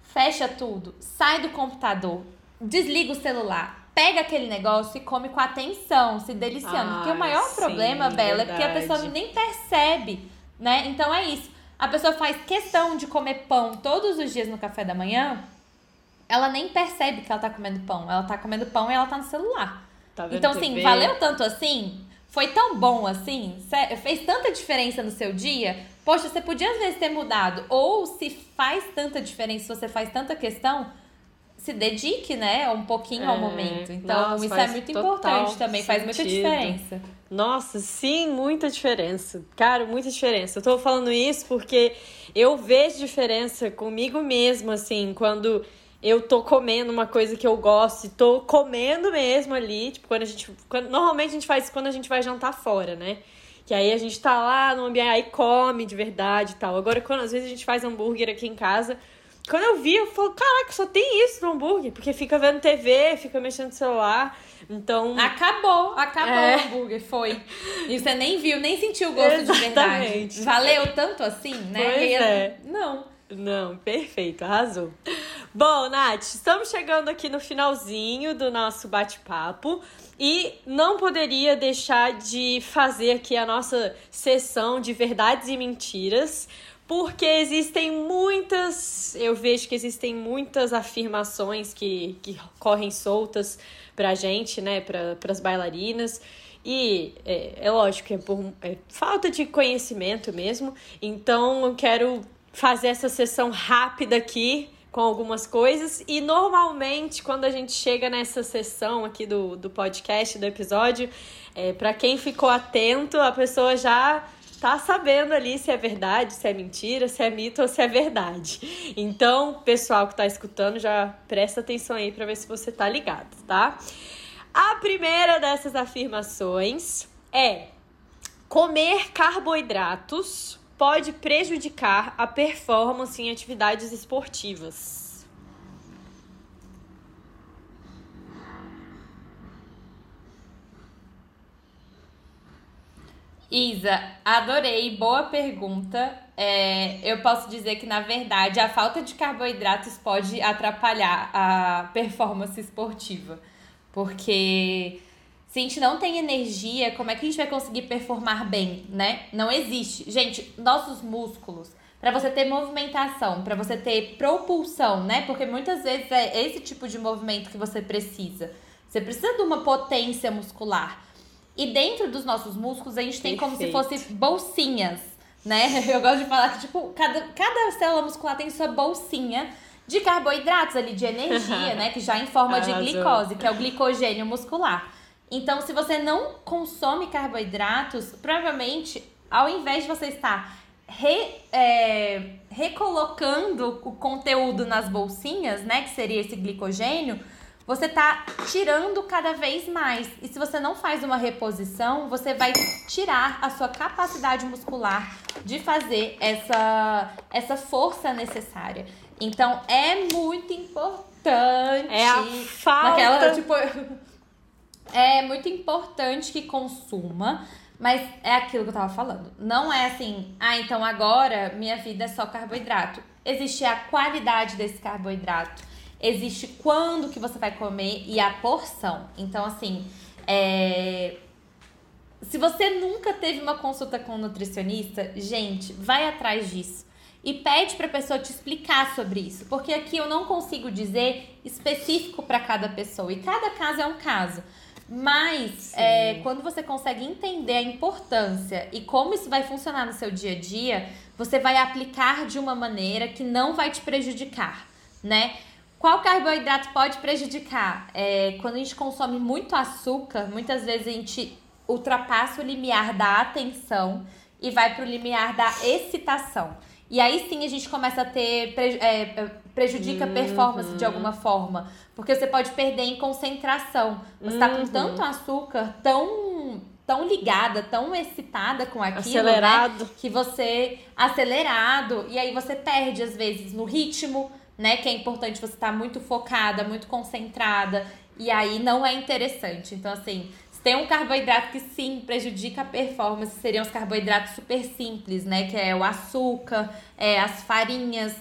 fecha tudo, sai do computador, desliga o celular, pega aquele negócio e come com atenção, se deliciando. porque o Ai, maior sim, problema, Bela, é porque a pessoa verdade. nem percebe, né? Então é isso. A pessoa faz questão de comer pão todos os dias no café da manhã, ela nem percebe que ela tá comendo pão. Ela tá comendo pão e ela tá no celular. Tá Então, assim, TV? valeu tanto assim? foi tão bom assim? Fez tanta diferença no seu dia? Poxa, você podia às vezes ter mudado. Ou se faz tanta diferença, se você faz tanta questão, se dedique, né, um pouquinho é, ao momento. Então, nossa, isso é muito importante também, sentido. faz muita diferença. Nossa, sim, muita diferença. Cara, muita diferença. Eu tô falando isso porque eu vejo diferença comigo mesma, assim, quando eu tô comendo uma coisa que eu gosto e tô comendo mesmo ali, tipo, quando a gente. Quando, normalmente a gente faz isso quando a gente vai jantar fora, né? Que aí a gente tá lá no ambiente, aí come de verdade e tal. Agora, quando às vezes a gente faz hambúrguer aqui em casa, quando eu vi, eu falo, caraca, só tem isso no hambúrguer. Porque fica vendo TV, fica mexendo no celular. Então. Acabou, acabou é... o hambúrguer, foi. E você nem viu, nem sentiu o gosto Exatamente. de verdade. Valeu tanto assim, né? Pois é. Não. Não, perfeito, arrasou. Bom, Nath, estamos chegando aqui no finalzinho do nosso bate-papo e não poderia deixar de fazer aqui a nossa sessão de verdades e mentiras, porque existem muitas, eu vejo que existem muitas afirmações que, que correm soltas pra gente, né, pra, pras bailarinas. E é, é lógico é por é falta de conhecimento mesmo. Então eu quero fazer essa sessão rápida aqui com algumas coisas. E normalmente, quando a gente chega nessa sessão aqui do, do podcast, do episódio, é, para quem ficou atento, a pessoa já tá sabendo ali se é verdade, se é mentira, se é mito ou se é verdade. Então, pessoal que tá escutando, já presta atenção aí para ver se você tá ligado, tá? A primeira dessas afirmações é comer carboidratos pode prejudicar a performance em atividades esportivas. Isa, adorei, boa pergunta. É, eu posso dizer que, na verdade, a falta de carboidratos pode atrapalhar a performance esportiva. Porque se a gente não tem energia, como é que a gente vai conseguir performar bem, né? Não existe. Gente, nossos músculos, para você ter movimentação, para você ter propulsão, né? Porque muitas vezes é esse tipo de movimento que você precisa. Você precisa de uma potência muscular. E dentro dos nossos músculos, a gente tem Perfeito. como se fossem bolsinhas, né? Eu gosto de falar que, tipo, cada, cada célula muscular tem sua bolsinha de carboidratos ali, de energia, né? Que já em forma de glicose, que é o glicogênio muscular. Então, se você não consome carboidratos, provavelmente, ao invés de você estar re, é, recolocando o conteúdo nas bolsinhas, né? Que seria esse glicogênio, você tá tirando cada vez mais. E se você não faz uma reposição, você vai tirar a sua capacidade muscular de fazer essa, essa força necessária. Então é muito importante. É a falta. Naquela, tipo, é muito importante que consuma. Mas é aquilo que eu tava falando. Não é assim, ah, então agora minha vida é só carboidrato. Existe a qualidade desse carboidrato existe quando que você vai comer e a porção. Então, assim, é... se você nunca teve uma consulta com um nutricionista, gente, vai atrás disso. E pede para a pessoa te explicar sobre isso, porque aqui eu não consigo dizer específico para cada pessoa e cada caso é um caso. Mas é, quando você consegue entender a importância e como isso vai funcionar no seu dia a dia, você vai aplicar de uma maneira que não vai te prejudicar, né? Qual carboidrato pode prejudicar? É, quando a gente consome muito açúcar, muitas vezes a gente ultrapassa o limiar da atenção e vai para o limiar da excitação. E aí sim a gente começa a ter. É, prejudica a performance uhum. de alguma forma. Porque você pode perder em concentração. Você está uhum. com tanto açúcar, tão tão ligada, tão excitada com aquilo, né, acelerado. Né? Que você acelerado e aí você perde às vezes no ritmo, né? Que é importante você estar tá muito focada, muito concentrada. E aí não é interessante. Então, assim, se tem um carboidrato que sim prejudica a performance, seriam os carboidratos super simples, né? Que é o açúcar, é, as farinhas.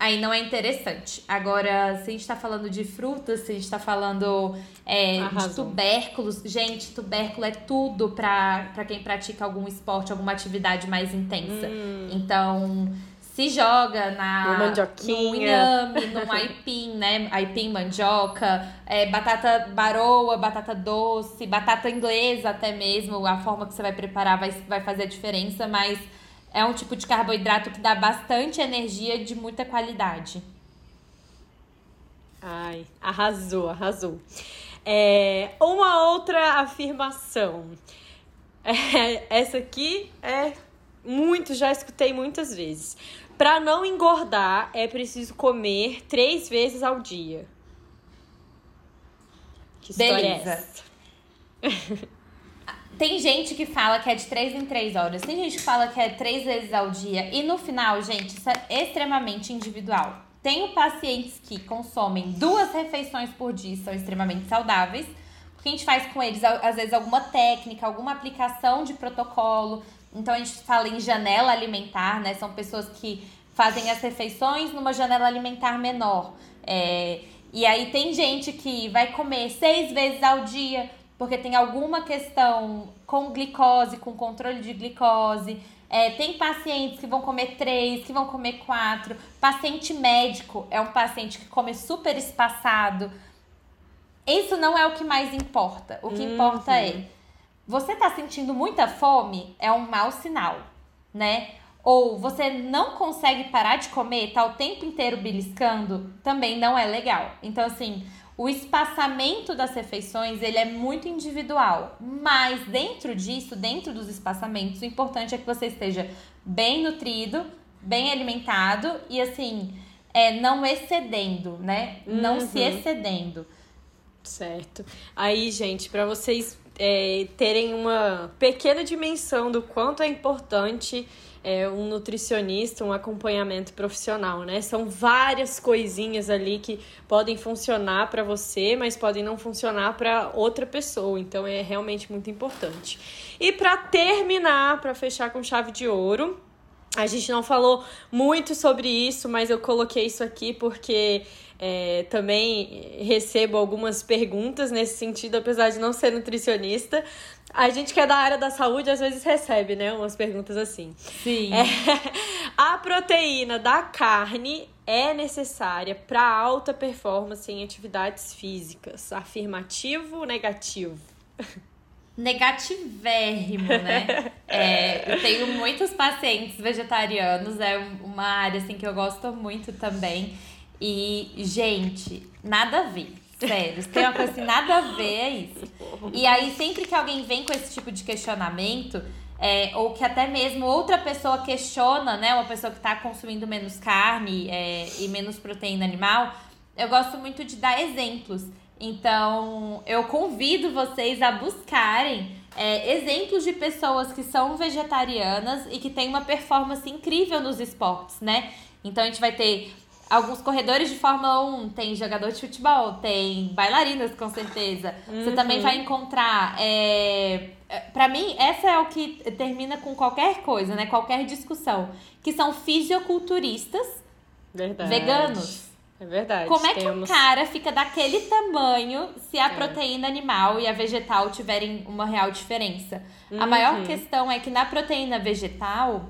Aí não é interessante. Agora, se a gente tá falando de frutas, se a gente tá falando é, de tubérculos, gente, tubérculo é tudo pra, pra quem pratica algum esporte, alguma atividade mais intensa. Hum. Então, se joga na mandioquinha. no inhame, no aipim, né? Aipim, mandioca, é, batata baroa, batata doce, batata inglesa até mesmo. A forma que você vai preparar vai, vai fazer a diferença, mas é um tipo de carboidrato que dá bastante energia de muita qualidade. Ai, arrasou, arrasou. É, uma outra afirmação. É, essa aqui é muito, já escutei muitas vezes. Para não engordar, é preciso comer três vezes ao dia. Que Beleza. é? Tem gente que fala que é de 3 em 3 horas. Tem gente que fala que é três vezes ao dia. E no final, gente, isso é extremamente individual. Tenho pacientes que consomem duas refeições por dia e são extremamente saudáveis. Porque a gente faz com eles, às vezes, alguma técnica, alguma aplicação de protocolo. Então a gente fala em janela alimentar, né? São pessoas que fazem as refeições numa janela alimentar menor. É, e aí tem gente que vai comer seis vezes ao dia porque tem alguma questão com glicose, com controle de glicose. É, tem pacientes que vão comer três, que vão comer quatro. Paciente médico é um paciente que come super espaçado. Isso não é o que mais importa. O que uhum. importa é você tá sentindo muita fome, é um mau sinal, né? Ou você não consegue parar de comer, tá o tempo inteiro beliscando, também não é legal. Então, assim, o espaçamento das refeições ele é muito individual, mas dentro disso, dentro dos espaçamentos, o importante é que você esteja bem nutrido, bem alimentado e assim, é, não excedendo, né? Uhum. Não se uhum. excedendo. Certo. Aí, gente, para vocês é, terem uma pequena dimensão do quanto é importante é, um nutricionista, um acompanhamento profissional, né? São várias coisinhas ali que podem funcionar para você, mas podem não funcionar para outra pessoa. Então é realmente muito importante. E para terminar, para fechar com chave de ouro, a gente não falou muito sobre isso, mas eu coloquei isso aqui porque é, também recebo algumas perguntas nesse sentido, apesar de não ser nutricionista. A gente que é da área da saúde às vezes recebe, né, umas perguntas assim. Sim. É, a proteína da carne é necessária para alta performance em atividades físicas. Afirmativo ou negativo? Negativérrimo, né? É, eu tenho muitos pacientes vegetarianos, é uma área assim que eu gosto muito também. E, gente, nada a ver. Sério, tem uma coisa assim, nada a ver, é isso. E aí, sempre que alguém vem com esse tipo de questionamento, é, ou que até mesmo outra pessoa questiona, né? Uma pessoa que está consumindo menos carne é, e menos proteína animal, eu gosto muito de dar exemplos. Então, eu convido vocês a buscarem é, exemplos de pessoas que são vegetarianas e que têm uma performance incrível nos esportes, né? Então, a gente vai ter alguns corredores de Fórmula 1, tem jogador de futebol, tem bailarinas, com certeza. Uhum. Você também vai encontrar. É, é para mim, essa é o que termina com qualquer coisa, né? Qualquer discussão. Que são fisiculturistas Verdade. veganos. É verdade. Como é que Temos... um cara fica daquele tamanho se a é. proteína animal e a vegetal tiverem uma real diferença? Uhum. A maior questão é que na proteína vegetal,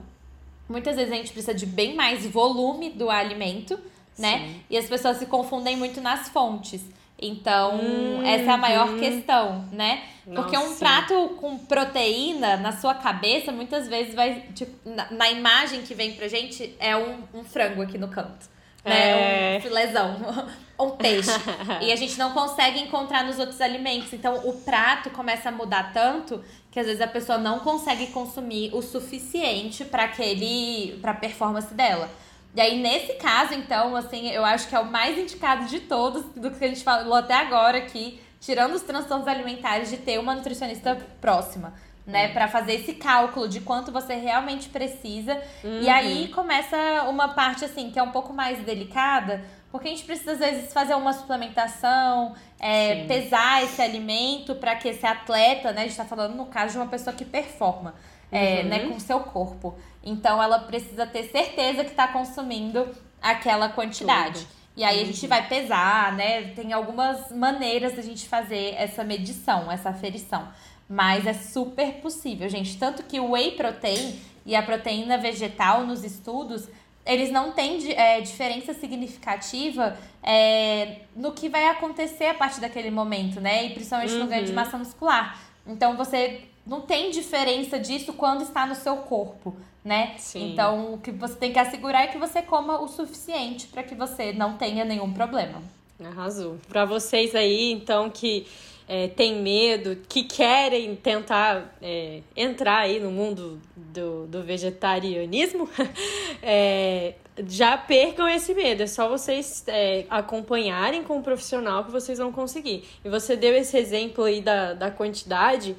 Muitas vezes a gente precisa de bem mais volume do alimento, né? Sim. E as pessoas se confundem muito nas fontes. Então, uhum. essa é a maior questão, né? Nossa. Porque um prato com proteína, na sua cabeça, muitas vezes vai. Tipo, na, na imagem que vem pra gente, é um, um frango aqui no canto. Né? É. Um filezão, um peixe. e a gente não consegue encontrar nos outros alimentos. Então, o prato começa a mudar tanto que às vezes a pessoa não consegue consumir o suficiente para aquele para performance dela. E aí nesse caso, então, assim, eu acho que é o mais indicado de todos do que a gente falou até agora aqui, tirando os transtornos alimentares de ter uma nutricionista próxima, né, para fazer esse cálculo de quanto você realmente precisa. Uhum. E aí começa uma parte assim que é um pouco mais delicada, porque a gente precisa, às vezes, fazer uma suplementação, é, pesar esse alimento para que esse atleta, né? A gente está falando no caso de uma pessoa que performa. É, uhum. né, com o seu corpo. Então ela precisa ter certeza que está consumindo aquela quantidade. Tudo. E aí a gente uhum. vai pesar, né? Tem algumas maneiras da gente fazer essa medição, essa aferição. Mas é super possível, gente. Tanto que o whey protein e a proteína vegetal nos estudos eles não têm é, diferença significativa é, no que vai acontecer a partir daquele momento, né? E principalmente uhum. no ganho de uhum. massa muscular. Então você não tem diferença disso quando está no seu corpo, né? Sim. Então o que você tem que assegurar é que você coma o suficiente para que você não tenha nenhum problema. Arrasou. Para vocês aí, então, que é, tem medo, que querem tentar é, entrar aí no mundo do, do vegetarianismo, é, já percam esse medo. É só vocês é, acompanharem com o profissional que vocês vão conseguir. E você deu esse exemplo aí da, da quantidade.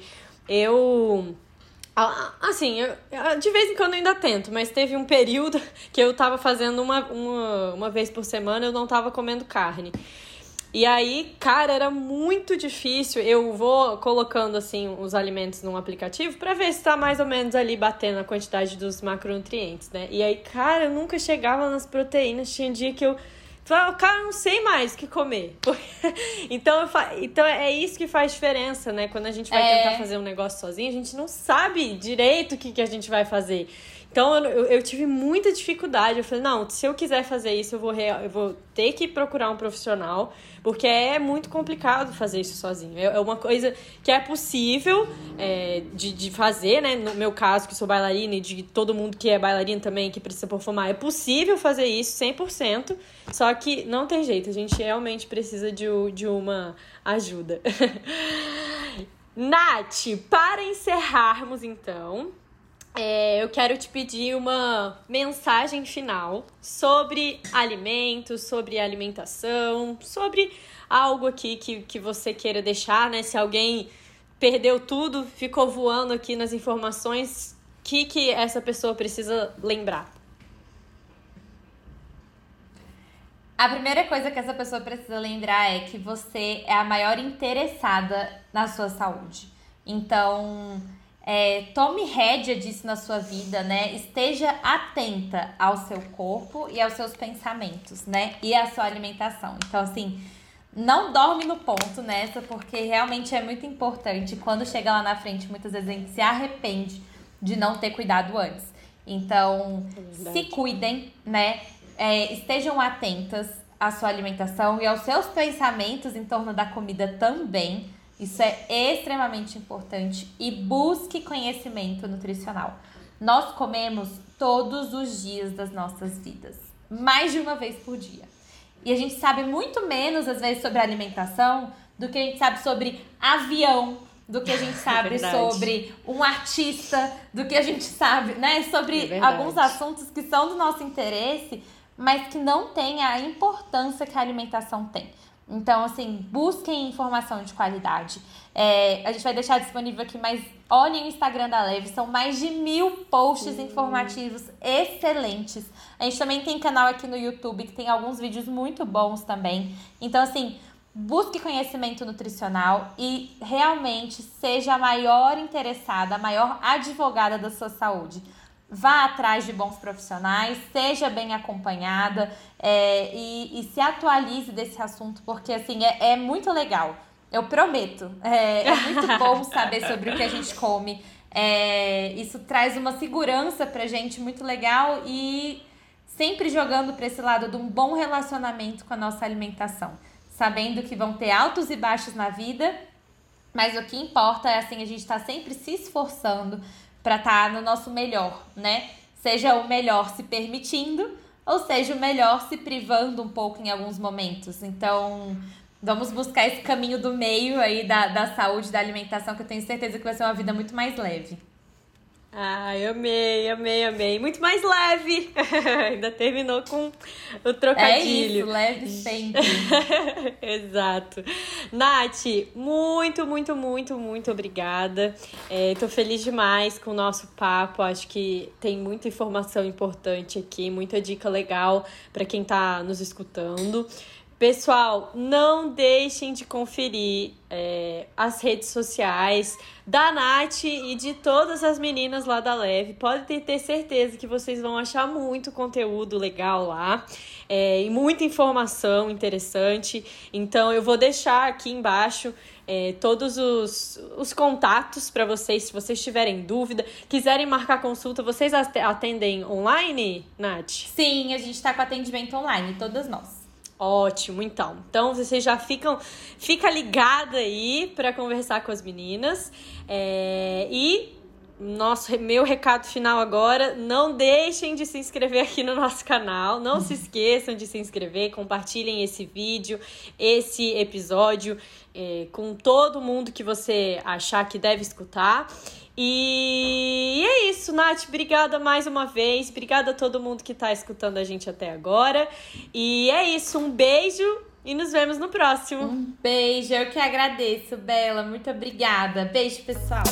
Eu. Assim, eu, de vez em quando eu ainda tento, mas teve um período que eu tava fazendo uma, uma, uma vez por semana, eu não tava comendo carne. E aí, cara, era muito difícil. Eu vou colocando assim os alimentos num aplicativo para ver se tá mais ou menos ali batendo a quantidade dos macronutrientes, né? E aí, cara, eu nunca chegava nas proteínas. Tinha dia que eu falava, cara, eu não sei mais o que comer. então, então é isso que faz diferença, né? Quando a gente vai é... tentar fazer um negócio sozinho, a gente não sabe direito o que, que a gente vai fazer. Então eu, eu, tive muita dificuldade. Eu falei, não, se eu quiser fazer isso, eu vou, eu vou ter que procurar um profissional, porque é muito complicado fazer isso sozinho. É, é uma coisa que é possível é, de, de fazer, né? No meu caso, que sou bailarina, e de todo mundo que é bailarina também, que precisa performar, é possível fazer isso 100%, só que não tem jeito, a gente realmente precisa de, de uma ajuda. Nath, para encerrarmos então, é, eu quero te pedir uma mensagem final sobre alimentos, sobre alimentação, sobre algo aqui que, que você queira deixar, né? Se alguém perdeu tudo, ficou voando aqui nas informações, o que, que essa pessoa precisa lembrar? A primeira coisa que essa pessoa precisa lembrar é que você é a maior interessada na sua saúde. Então, é, tome rédea disso na sua vida, né? Esteja atenta ao seu corpo e aos seus pensamentos, né? E à sua alimentação. Então, assim, não dorme no ponto nessa, porque realmente é muito importante. Quando chega lá na frente, muitas vezes a gente se arrepende de não ter cuidado antes. Então, é se cuidem, né? É, estejam atentas à sua alimentação e aos seus pensamentos em torno da comida também isso é extremamente importante e busque conhecimento nutricional. Nós comemos todos os dias das nossas vidas, mais de uma vez por dia. E a gente sabe muito menos, às vezes, sobre alimentação do que a gente sabe sobre avião, do que a gente sabe é sobre um artista, do que a gente sabe, né, sobre é alguns assuntos que são do nosso interesse, mas que não têm a importância que a alimentação tem. Então, assim, busquem informação de qualidade. É, a gente vai deixar disponível aqui, mas olhem o Instagram da Leve, são mais de mil posts uhum. informativos excelentes. A gente também tem canal aqui no YouTube que tem alguns vídeos muito bons também. Então, assim, busque conhecimento nutricional e realmente seja a maior interessada, a maior advogada da sua saúde vá atrás de bons profissionais, seja bem acompanhada é, e, e, se atualize desse assunto, porque assim é, é muito legal. Eu prometo. É, é muito bom saber sobre o que a gente come. É, isso traz uma segurança pra gente muito legal e sempre jogando para esse lado de um bom relacionamento com a nossa alimentação. Sabendo que vão ter altos e baixos na vida, mas o que importa é assim, a gente está sempre se esforçando para estar tá no nosso melhor, né? Seja o melhor se permitindo, ou seja o melhor se privando um pouco em alguns momentos. Então, vamos buscar esse caminho do meio aí da, da saúde, da alimentação, que eu tenho certeza que vai ser uma vida muito mais leve. Ai, amei, amei, amei. Muito mais leve. Ainda terminou com o trocadilho. É isso, leve sempre. Exato. Nath, muito, muito, muito, muito obrigada. É, tô feliz demais com o nosso papo. Acho que tem muita informação importante aqui, muita dica legal para quem tá nos escutando. Pessoal, não deixem de conferir é, as redes sociais da Nath e de todas as meninas lá da Leve. Pode ter, ter certeza que vocês vão achar muito conteúdo legal lá é, e muita informação interessante. Então, eu vou deixar aqui embaixo é, todos os, os contatos para vocês, se vocês tiverem dúvida, quiserem marcar consulta, vocês atendem online, Nath? Sim, a gente está com atendimento online, todas nós. Ótimo, então. Então vocês já ficam, fica ligada aí para conversar com as meninas. É, e nosso meu recado final agora, não deixem de se inscrever aqui no nosso canal, não se esqueçam de se inscrever, compartilhem esse vídeo, esse episódio é, com todo mundo que você achar que deve escutar. E é isso, Nath. Obrigada mais uma vez. Obrigada a todo mundo que está escutando a gente até agora. E é isso. Um beijo e nos vemos no próximo. Um beijo. Eu que agradeço, Bela. Muito obrigada. Beijo, pessoal.